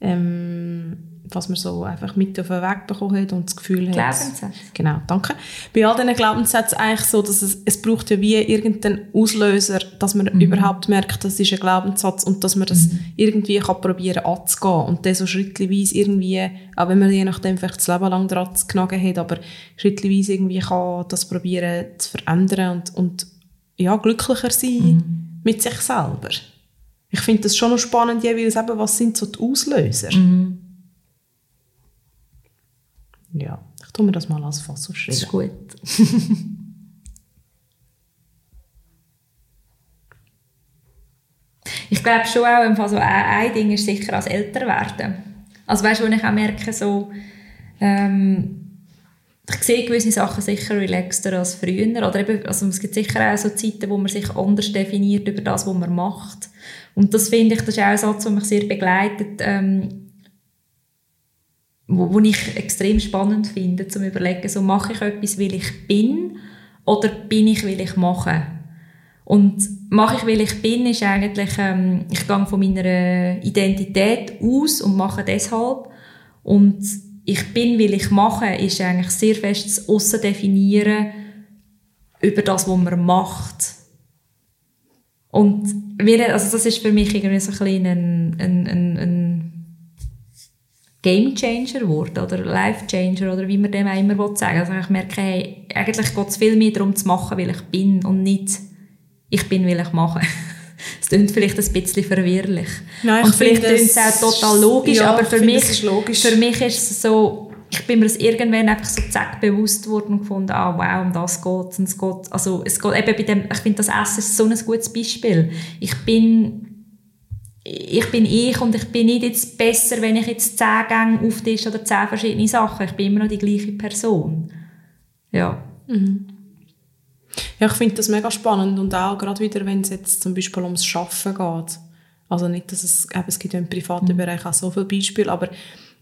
Ähm, was man so einfach mit auf den Weg bekommen hat und das Gefühl hat. Glaubenssätze. Genau, danke. Bei all diesen Glaubenssätzen eigentlich so, dass es, es braucht ja wie irgendeinen Auslöser, dass man mhm. überhaupt merkt, das ist ein Glaubenssatz und dass man das mhm. irgendwie kann probieren anzugehen und dann so schrittweise irgendwie, auch wenn man je nachdem vielleicht das Leben lang dran genagen hat, aber schrittweise irgendwie kann das probieren zu verändern und, und ja, glücklicher sein mhm. mit sich selber. Ich finde das schon noch spannend, jeweils eben, was sind so die Auslöser? Mhm. Ja, ich tue mir das mal als Fass. Das ist gut. ich glaube schon auch, im Fall so ein, Ding ist sicher als älter werden. Also weißt du, wo ich auch merke, so, ähm, ich sehe gewisse Sachen sicher relaxter als früher. Oder eben, also es gibt sicher auch so Zeiten, wo man sich anders definiert über das, was man macht. Und das finde ich, das ist auch ein Satz, der mich sehr begleitet. Ähm, wo, wo ich extrem spannend finde, zum überlegen, so mache ich etwas, weil ich bin oder bin ich, weil ich mache. Und mache ich, weil ich bin, ist eigentlich, ähm, ich gehe von meiner Identität aus und mache deshalb. Und ich bin, weil ich mache, ist eigentlich sehr fest das Aussen definieren über das, was man macht. Und wir, also das ist für mich irgendwie so ein, ein, ein, ein, ein Game Changer geworden oder Life Changer oder wie man dem auch immer sagen Also ich merke, hey, eigentlich geht es viel mehr darum zu machen, weil ich bin und nicht ich bin, weil ich mache. Es klingt vielleicht ein bisschen verwirrlich. Nein, und vielleicht klingt es auch total logisch, ja, aber für mich, für mich ist es so, ich bin mir das irgendwann einfach so zack bewusst worden und gefunden, ah wow, um das geht es. geht, also es geht eben bei dem, ich finde das Essen ist so ein gutes Beispiel. Ich bin ich bin ich und ich bin nicht jetzt besser, wenn ich jetzt zehn Gänge auftische oder zehn verschiedene Sachen. Ich bin immer noch die gleiche Person. Ja. Mhm. Ja, ich finde das mega spannend und auch gerade wieder, wenn es jetzt zum Beispiel ums Schaffen geht. Also nicht, dass es, eben, es gibt ja im privaten mhm. Bereich auch so viele Beispiele, aber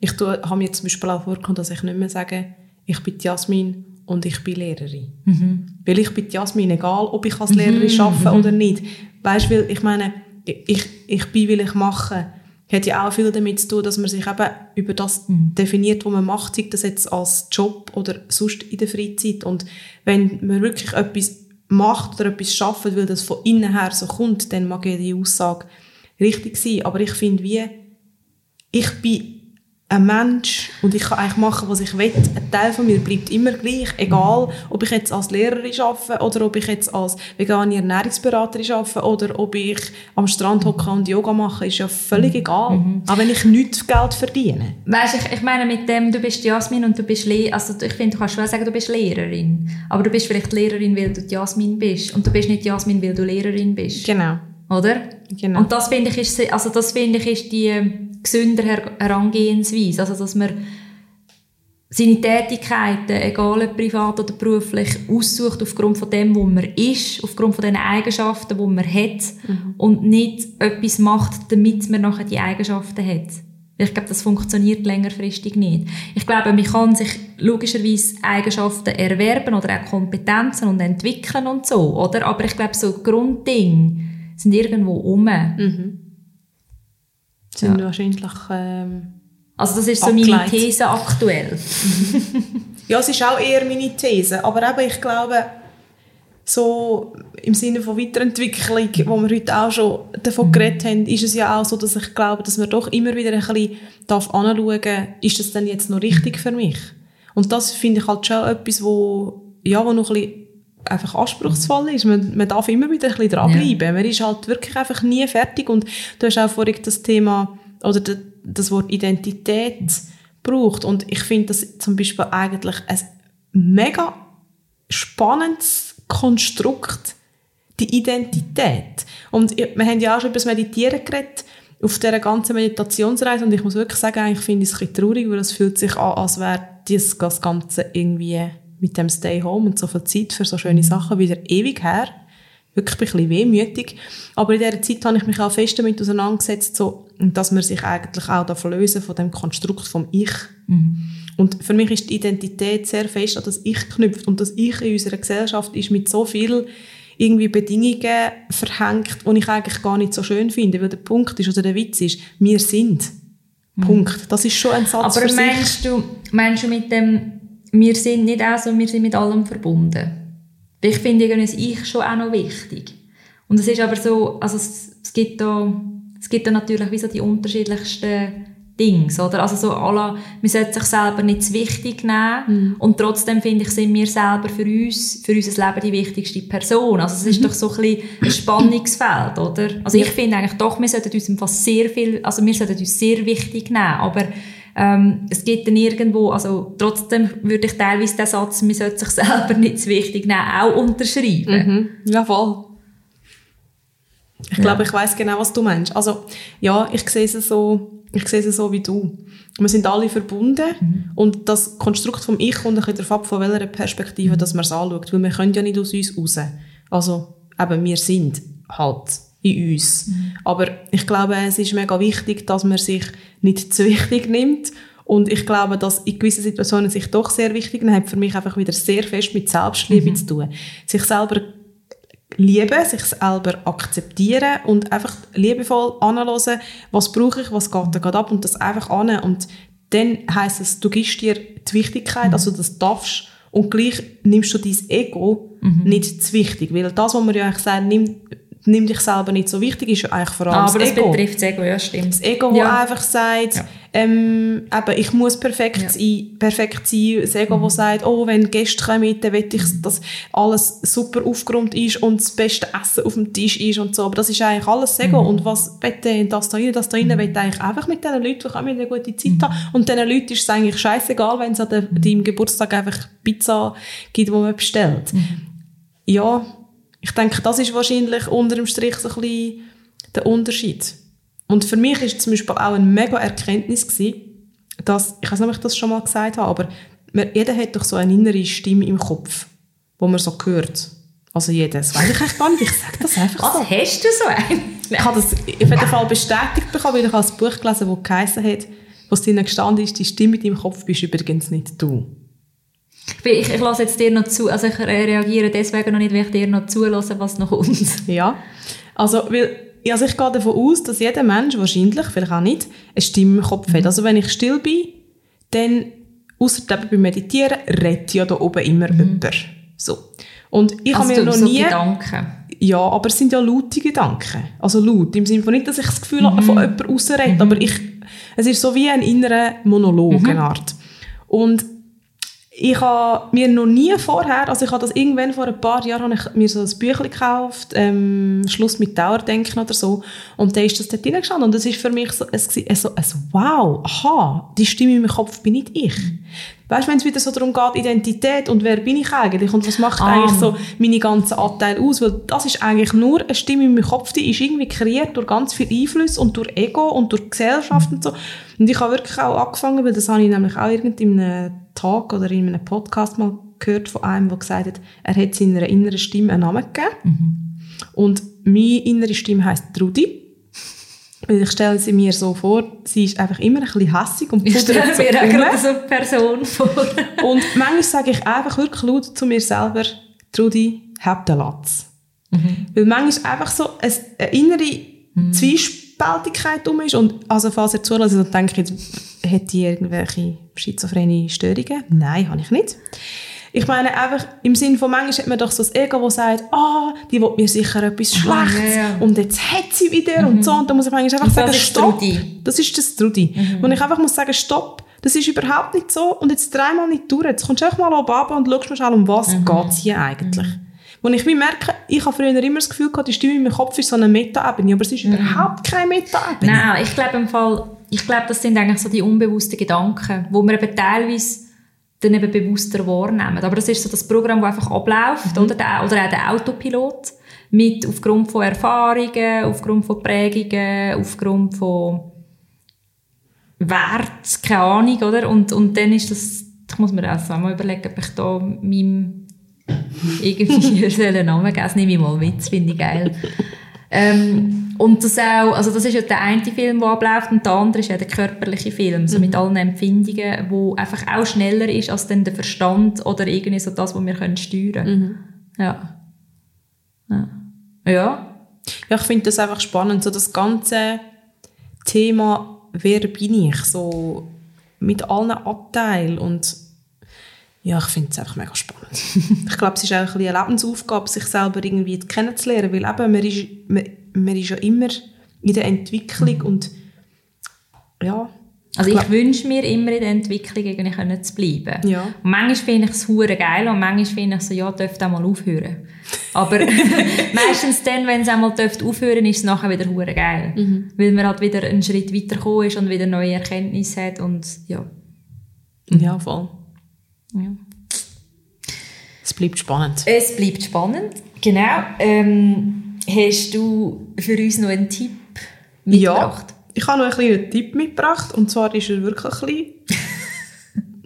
ich habe mir zum Beispiel auch vorgekommen, dass ich nicht mehr sage, ich bin Jasmin und ich bin Lehrerin. Mhm. Weil ich bin Jasmin, egal ob ich als Lehrerin mhm. arbeite mhm. oder nicht. Weißt du, ich meine, ich, ich bin, will ich mache, hat ja auch viel damit zu tun, dass man sich eben über das mhm. definiert, was man macht, sei das jetzt als Job oder sonst in der Freizeit. Und wenn man wirklich etwas macht oder etwas schafft, weil das von innen her so kommt, dann mag ja die Aussage richtig sein. Aber ich finde, wie, ich bin ein Mensch und ich kann eigentlich machen, was ich will. Ein Teil von mir bleibt immer gleich, egal ob ich jetzt als Lehrerin arbeite oder ob ich jetzt als vegane Ernährungsberaterin arbeite oder ob ich am Strand hocke und Yoga mache, ist ja völlig egal. Mhm. Auch wenn ich nichts Geld verdiene. Weißt, ich, ich meine mit dem, du bist Jasmin und du bist Le also ich finde, du kannst schon sagen, du bist Lehrerin, aber du bist vielleicht Lehrerin, weil du Jasmin bist und du bist nicht Jasmin, weil du Lehrerin bist. Genau. Oder? Genau. Und das finde ich ist, also das finde ich ist die gesünder Herangehensweise. Also, dass man seine Tätigkeiten, egal ob privat oder beruflich, aussucht aufgrund von dem, wo man ist, aufgrund von den Eigenschaften, die man hat mhm. und nicht etwas macht, damit man nachher die Eigenschaften hat. Ich glaube, das funktioniert längerfristig nicht. Ich glaube, man kann sich logischerweise Eigenschaften erwerben oder auch Kompetenzen und entwickeln und so, oder? Aber ich glaube, so Grunddinge sind irgendwo um. Mhm sind ja. wahrscheinlich... Ähm, also das ist so abgeleitet. meine These aktuell. ja, es ist auch eher meine These, aber eben, ich glaube, so im Sinne von Weiterentwicklung, wo wir heute auch schon davon mhm. geredet haben, ist es ja auch so, dass ich glaube, dass man doch immer wieder ein bisschen darf anschauen darf, ist das denn jetzt noch richtig für mich? Und das finde ich halt schon etwas, wo, ja, wo noch ein bisschen einfach anspruchsvoll ist. Man, man darf immer wieder ein bisschen dranbleiben. Ja. Man ist halt wirklich einfach nie fertig. Und du hast auch vorhin das Thema oder das Wort Identität braucht. Und ich finde das zum Beispiel eigentlich ein mega spannendes Konstrukt, die Identität. Und wir haben ja auch schon über das Meditieren geredet, auf dieser ganzen Meditationsreise. Und ich muss wirklich sagen, ich finde es ein bisschen traurig, weil es fühlt sich an, als wäre das Ganze irgendwie mit dem Stay Home und so viel Zeit für so schöne mhm. Sachen wieder ewig her. Wirklich ein bisschen wehmütig. Aber in dieser Zeit habe ich mich auch fest damit auseinandergesetzt, so, dass man sich eigentlich auch davon lösen von dem Konstrukt vom Ich. Mhm. Und für mich ist die Identität sehr fest an das Ich geknüpft. Und das Ich in unserer Gesellschaft ist mit so viel irgendwie Bedingungen verhängt, die ich eigentlich gar nicht so schön finde. Weil der Punkt ist, oder der Witz ist, wir sind. Mhm. Punkt. Das ist schon ein Satz Aber meinst du, meinst du mit dem wir sind nicht auch so, wir sind mit allem verbunden. Ich finde das Ich schon auch noch wichtig. Und es ist aber so, also es, es gibt da, es gibt da natürlich wie so die unterschiedlichsten Dinge, oder? Also so alla, man sollte sich selber nicht zu wichtig nehmen mhm. und trotzdem finde ich, sind wir selber für uns, für unser Leben die wichtigste Person. Also es ist mhm. doch so ein bisschen ein Spannungsfeld, oder? Also ich finde eigentlich doch, wir sollten uns sehr viel, also wir sollten uns sehr wichtig nehmen, aber ähm, es gibt dann irgendwo, also trotzdem würde ich teilweise den Satz, man sollte sich selber nicht zu wichtig nehmen, auch unterschreiben. Mhm. Ja, voll. Ich glaube, ich weiß genau, was du meinst. Also, ja, ich sehe es so, ich sehe es so wie du. Wir sind alle verbunden mhm. und das Konstrukt vom Ich kommt ein bisschen darauf ab, von welcher Perspektive dass man es anschaut, weil wir können ja nicht aus uns raus. Also, eben, wir sind halt in uns. Mhm. Aber ich glaube, es ist mega wichtig, dass man sich nicht zu wichtig nimmt. Und ich glaube, dass in gewissen Situationen sich doch sehr wichtig nimmt, hat für mich einfach wieder sehr fest mit Selbstliebe mhm. zu tun. Sich selber lieben, sich selber akzeptieren und einfach liebevoll anhören, was brauche ich, was geht da gerade ab und das einfach an. Und dann heisst es, du gibst dir die Wichtigkeit, mhm. also das darfst und gleich nimmst du dein Ego mhm. nicht zu wichtig. Weil das, was man ja eigentlich sagt, nimm, nimm dich selber nicht so wichtig, ist ja eigentlich vor allem Ah, aber das das Ego. betrifft das Ego, ja, stimmt. Das Ego, das Ja. einfach sagt, Ja. ähm, eben, ich muss perfekt, Ja. Mhm. sein, perfekt sein. Das Ego, das sagt, oh, wenn Gäste kommen, dann will ich, dass alles super aufgeräumt ist und das beste Essen auf dem Tisch ist und so. Aber das ist eigentlich alles das Ego. Mhm. Und was denn das da rein, das da rein, will eigentlich einfach mit diesen Leuten, die eine gute Zeit Mhm. haben. Und diesen Leuten ist es eigentlich scheißegal, wenn es an de- deinem Geburtstag einfach Pizza gibt, die man bestellt. Mhm. Ja, ich denke, das ist wahrscheinlich unter dem Strich so ein bisschen der Unterschied. Und für mich ist zum Beispiel auch eine mega Erkenntnis gewesen, dass, ich weiß nicht, ob ich das schon mal gesagt habe, aber man, jeder hat doch so eine innere Stimme im Kopf, wo man so hört. Also jeder. Das weiß ich eigentlich gar nicht, ich sage das einfach so. Was, hast du so einen? Ich habe das auf jeden Fall bestätigt bekommen, weil ich habe ein Buch gelesen das geheißen hat, was drinnen gestanden ist, die Stimme in deinem Kopf bist übrigens nicht du. Ich, ich, lasse jetzt dir noch zu, also ich re- reagiere deswegen noch nicht, weil ich dir noch zulasse, was noch kommt. Ja. Also, weil, also ich gehe davon aus, dass jeder Mensch wahrscheinlich, vielleicht auch nicht, eine Stimme im Kopf Mhm. hat. Also wenn ich still bin, dann, eben beim Meditieren, redet ja da oben immer jemand. So. Und ich habe Mhm. also mir du, noch so nie... Gedanken. Ja, aber es sind ja laute Gedanken. Also laut, im Sinne von nicht, dass ich das Gefühl Mhm. habe, von jemandem rausrede, aber ich, es ist so wie ein innerer Monolog, Mhm. eine Art. Und ich habe mir noch nie vorher, also ich habe das irgendwann vor ein paar Jahren, habe ich mir so ein Büchlein gekauft, ähm, Schluss mit Dauerdenken oder so, und da ist das dort reingestanden und das ist für mich so, es, es, so, es, wow, aha, die Stimme in meinem Kopf bin nicht ich. Weißt du, wenn es wieder so darum geht, Identität und wer bin ich eigentlich und was macht Ah. eigentlich so meine ganzen Anteile aus, weil das ist eigentlich nur eine Stimme in meinem Kopf, die ist irgendwie kreiert durch ganz viel Einfluss und durch Ego und durch Gesellschaft und so. Und ich habe wirklich auch angefangen, weil das habe ich nämlich auch irgend in einem Talk oder in einem Podcast mal gehört von einem, der gesagt hat, er hat seiner inneren Stimme einen Namen gegeben. Und meine innere Stimme heisst Trudi. Weil ich stelle sie mir so vor, sie ist einfach immer ein bisschen hässig und Ich stelle pudert so mir auch gerade so eine Person vor. Und manchmal sage ich einfach wirklich laut zu mir selber, Trudi, hab den Latz. Weil manchmal einfach so eine, innere Zwiespältigkeit um ist. Und also falls ihr zuhört und denkt, jetzt, hätte ich irgendwelche schizophrene Störungen? Nein, habe ich nicht. Ich meine einfach, im Sinne von manchmal hat man doch so das Ego, das sagt, ah, die will mir sicher etwas Aha, Schlechtes ja, ja. und jetzt hat sie wieder und so. Und da muss ich manchmal einfach sagen, das ist stopp. Trudi. Das ist das Trudi. Und ich einfach muss sagen, stopp, das ist überhaupt nicht so und jetzt dreimal nicht durch. Jetzt kommst du einfach mal oben runter und schaust mal um was geht's hier eigentlich. Wo ich merke, ich habe früher immer das Gefühl gehabt, die Stimme in meinem Kopf ist so eine Meta-Ebene, aber es ist überhaupt keine Meta-Ebene. Nein, ich glaube im Fall, ich glaube, das sind eigentlich so die unbewussten Gedanken, wo wir eben teilweise dann eben bewusster wahrnehmen. Aber das ist so das Programm, das einfach abläuft, oder, der, oder auch der Autopilot, mit aufgrund von Erfahrungen, aufgrund von Prägungen, aufgrund von Wert, keine Ahnung, oder? Und, und dann ist das, ich muss mir auch mal überlegen, ob ich da meinem irgendwie einen Namen geben Das nehme ich mal mit, das finde ich geil. Ähm, und das auch, also das ist ja der eine Film, der abläuft und der andere ist ja der körperliche Film, so mit allen Empfindungen, wo einfach auch schneller ist als dann der Verstand oder irgendwie so das, was wir können steuern. Ja. Ja. Ja. Ja, ich finde das einfach spannend, so das ganze Thema, wer bin ich, so mit allen Anteilen und ja, ich finde es einfach mega spannend. ich glaube, es ist auch ein bisschen eine Lebensaufgabe, sich selber irgendwie kennenzulernen, weil eben, man ist, man, man ist ja immer in der Entwicklung und ja. Also Ich ich wünsche mir immer in der Entwicklung irgendwie können zu bleiben. Ja. Und manchmal finde ich es hure geil und manchmal finde ich so, ja, dürfte auch mal aufhören. Aber meistens dann, wenn es einmal dürfte aufhören, ist es nachher wieder hure geil. Mhm. Weil man halt wieder einen Schritt weitergekommen ist und wieder neue Erkenntnisse hat und ja. Ja, voll. Ja. Es bleibt spannend. Es bleibt spannend. Genau. Ähm, hast du für uns noch einen Tipp mitgebracht? Ja, ich habe noch einen kleinen Tipp mitgebracht. Und zwar ist er wirklich klein.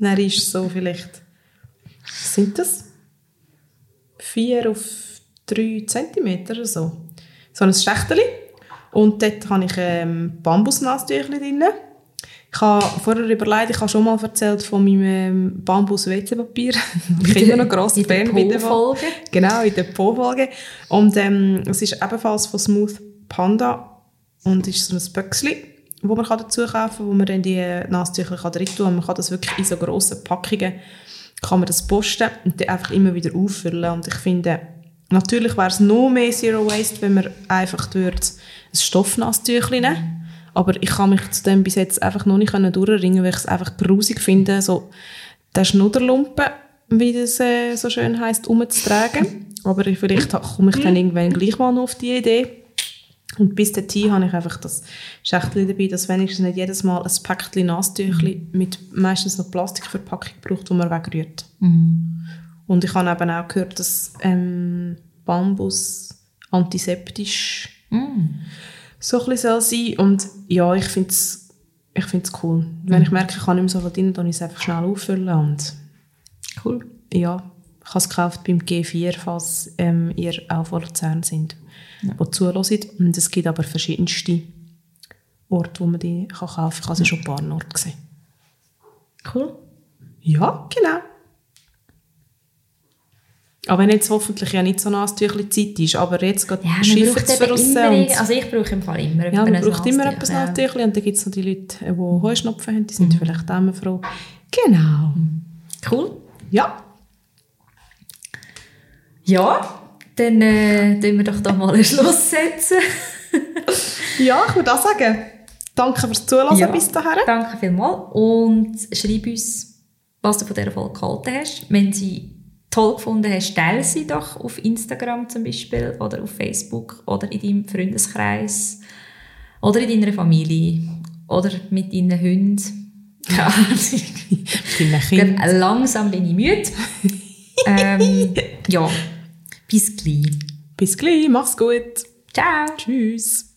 er ist so vielleicht, was sind das? Vier auf drei Zentimeter oder so. So ein Schächteli. Und dort habe ich ähm, Bambusnastüchchen drin. Ich habe vorher überlegt, ich habe schon mal erzählt von meinem ähm, Bambus-WC-Papier. ich bin immer noch gross In der Fan wieder von. Po-Folge. Genau, in der Po-Folge. Und ähm, es ist ebenfalls von Smooth Panda und ist so ein Böckchen, wo man kann dazu kaufen kann, wo man dann die Nasstücher kann drin tun kann. Man kann das wirklich in so grossen Packungen kann man das posten und dann einfach immer wieder auffüllen. Und ich finde, Natürlich wäre es noch mehr Zero Waste, wenn man einfach würde ein Stoffnasstüchchen nehmen Aber ich kann mich zu dem bis jetzt einfach noch nicht durchringen, weil ich es einfach grusig finde, so den Schnudderlumpen, wie das äh, so schön heisst, umzutragen. Aber vielleicht komme ich dann irgendwann gleich mal noch auf die Idee. Und bis dahin habe ich einfach das Schächtchen dabei, dass wenigstens nicht jedes Mal ein Päckchen Nasstüchli mit meistens noch Plastikverpackung braucht, die man wegrührt. Mhm. Und ich habe eben auch gehört, dass ähm, Bambus antiseptisch mm. So ein bisschen sein Und ja, ich finde es ich find's cool. Mm. Wenn ich merke, ich kann nicht mehr so viel drin, dann ich es einfach schnell auffüllen und cool. Ja, ich habe es gekauft beim G4, falls ähm, ihr auch vor Luzern sind, ja. die zuhören. Und es gibt aber verschiedenste Orte, wo man die kann kaufen kann. Ich habe sie schon ein paar Orte gesehen. Cool. Ja, genau. Aber wenn jetzt hoffentlich ja nicht so ein Tüchlein Zeit ist, aber jetzt geht ja, Schiffe zu verrissen. Also ich brauche im Fall immer Ja, man braucht immer etwas ja. Tüchlein und dann gibt es noch die Leute, die Heuschnupfen haben, die sind mhm. vielleicht auch immer froh. Genau. Cool. Ja. Ja, dann äh, wir doch da mal einen Schluss setzen. ja, ich würde auch sagen, danke fürs Zuhören ja, bis dahin. Danke vielmals und schreib uns, was du von dieser Folge gehalten hast. Wenn sie toll gefunden hast, teile sie doch auf Instagram zum Beispiel oder auf Facebook oder in deinem Freundeskreis oder in deiner Familie oder mit deinen Hunden. Ja, langsam bin ich müde. ähm, ja, bis gleich. Bis gleich, mach's gut. Ciao. Tschüss.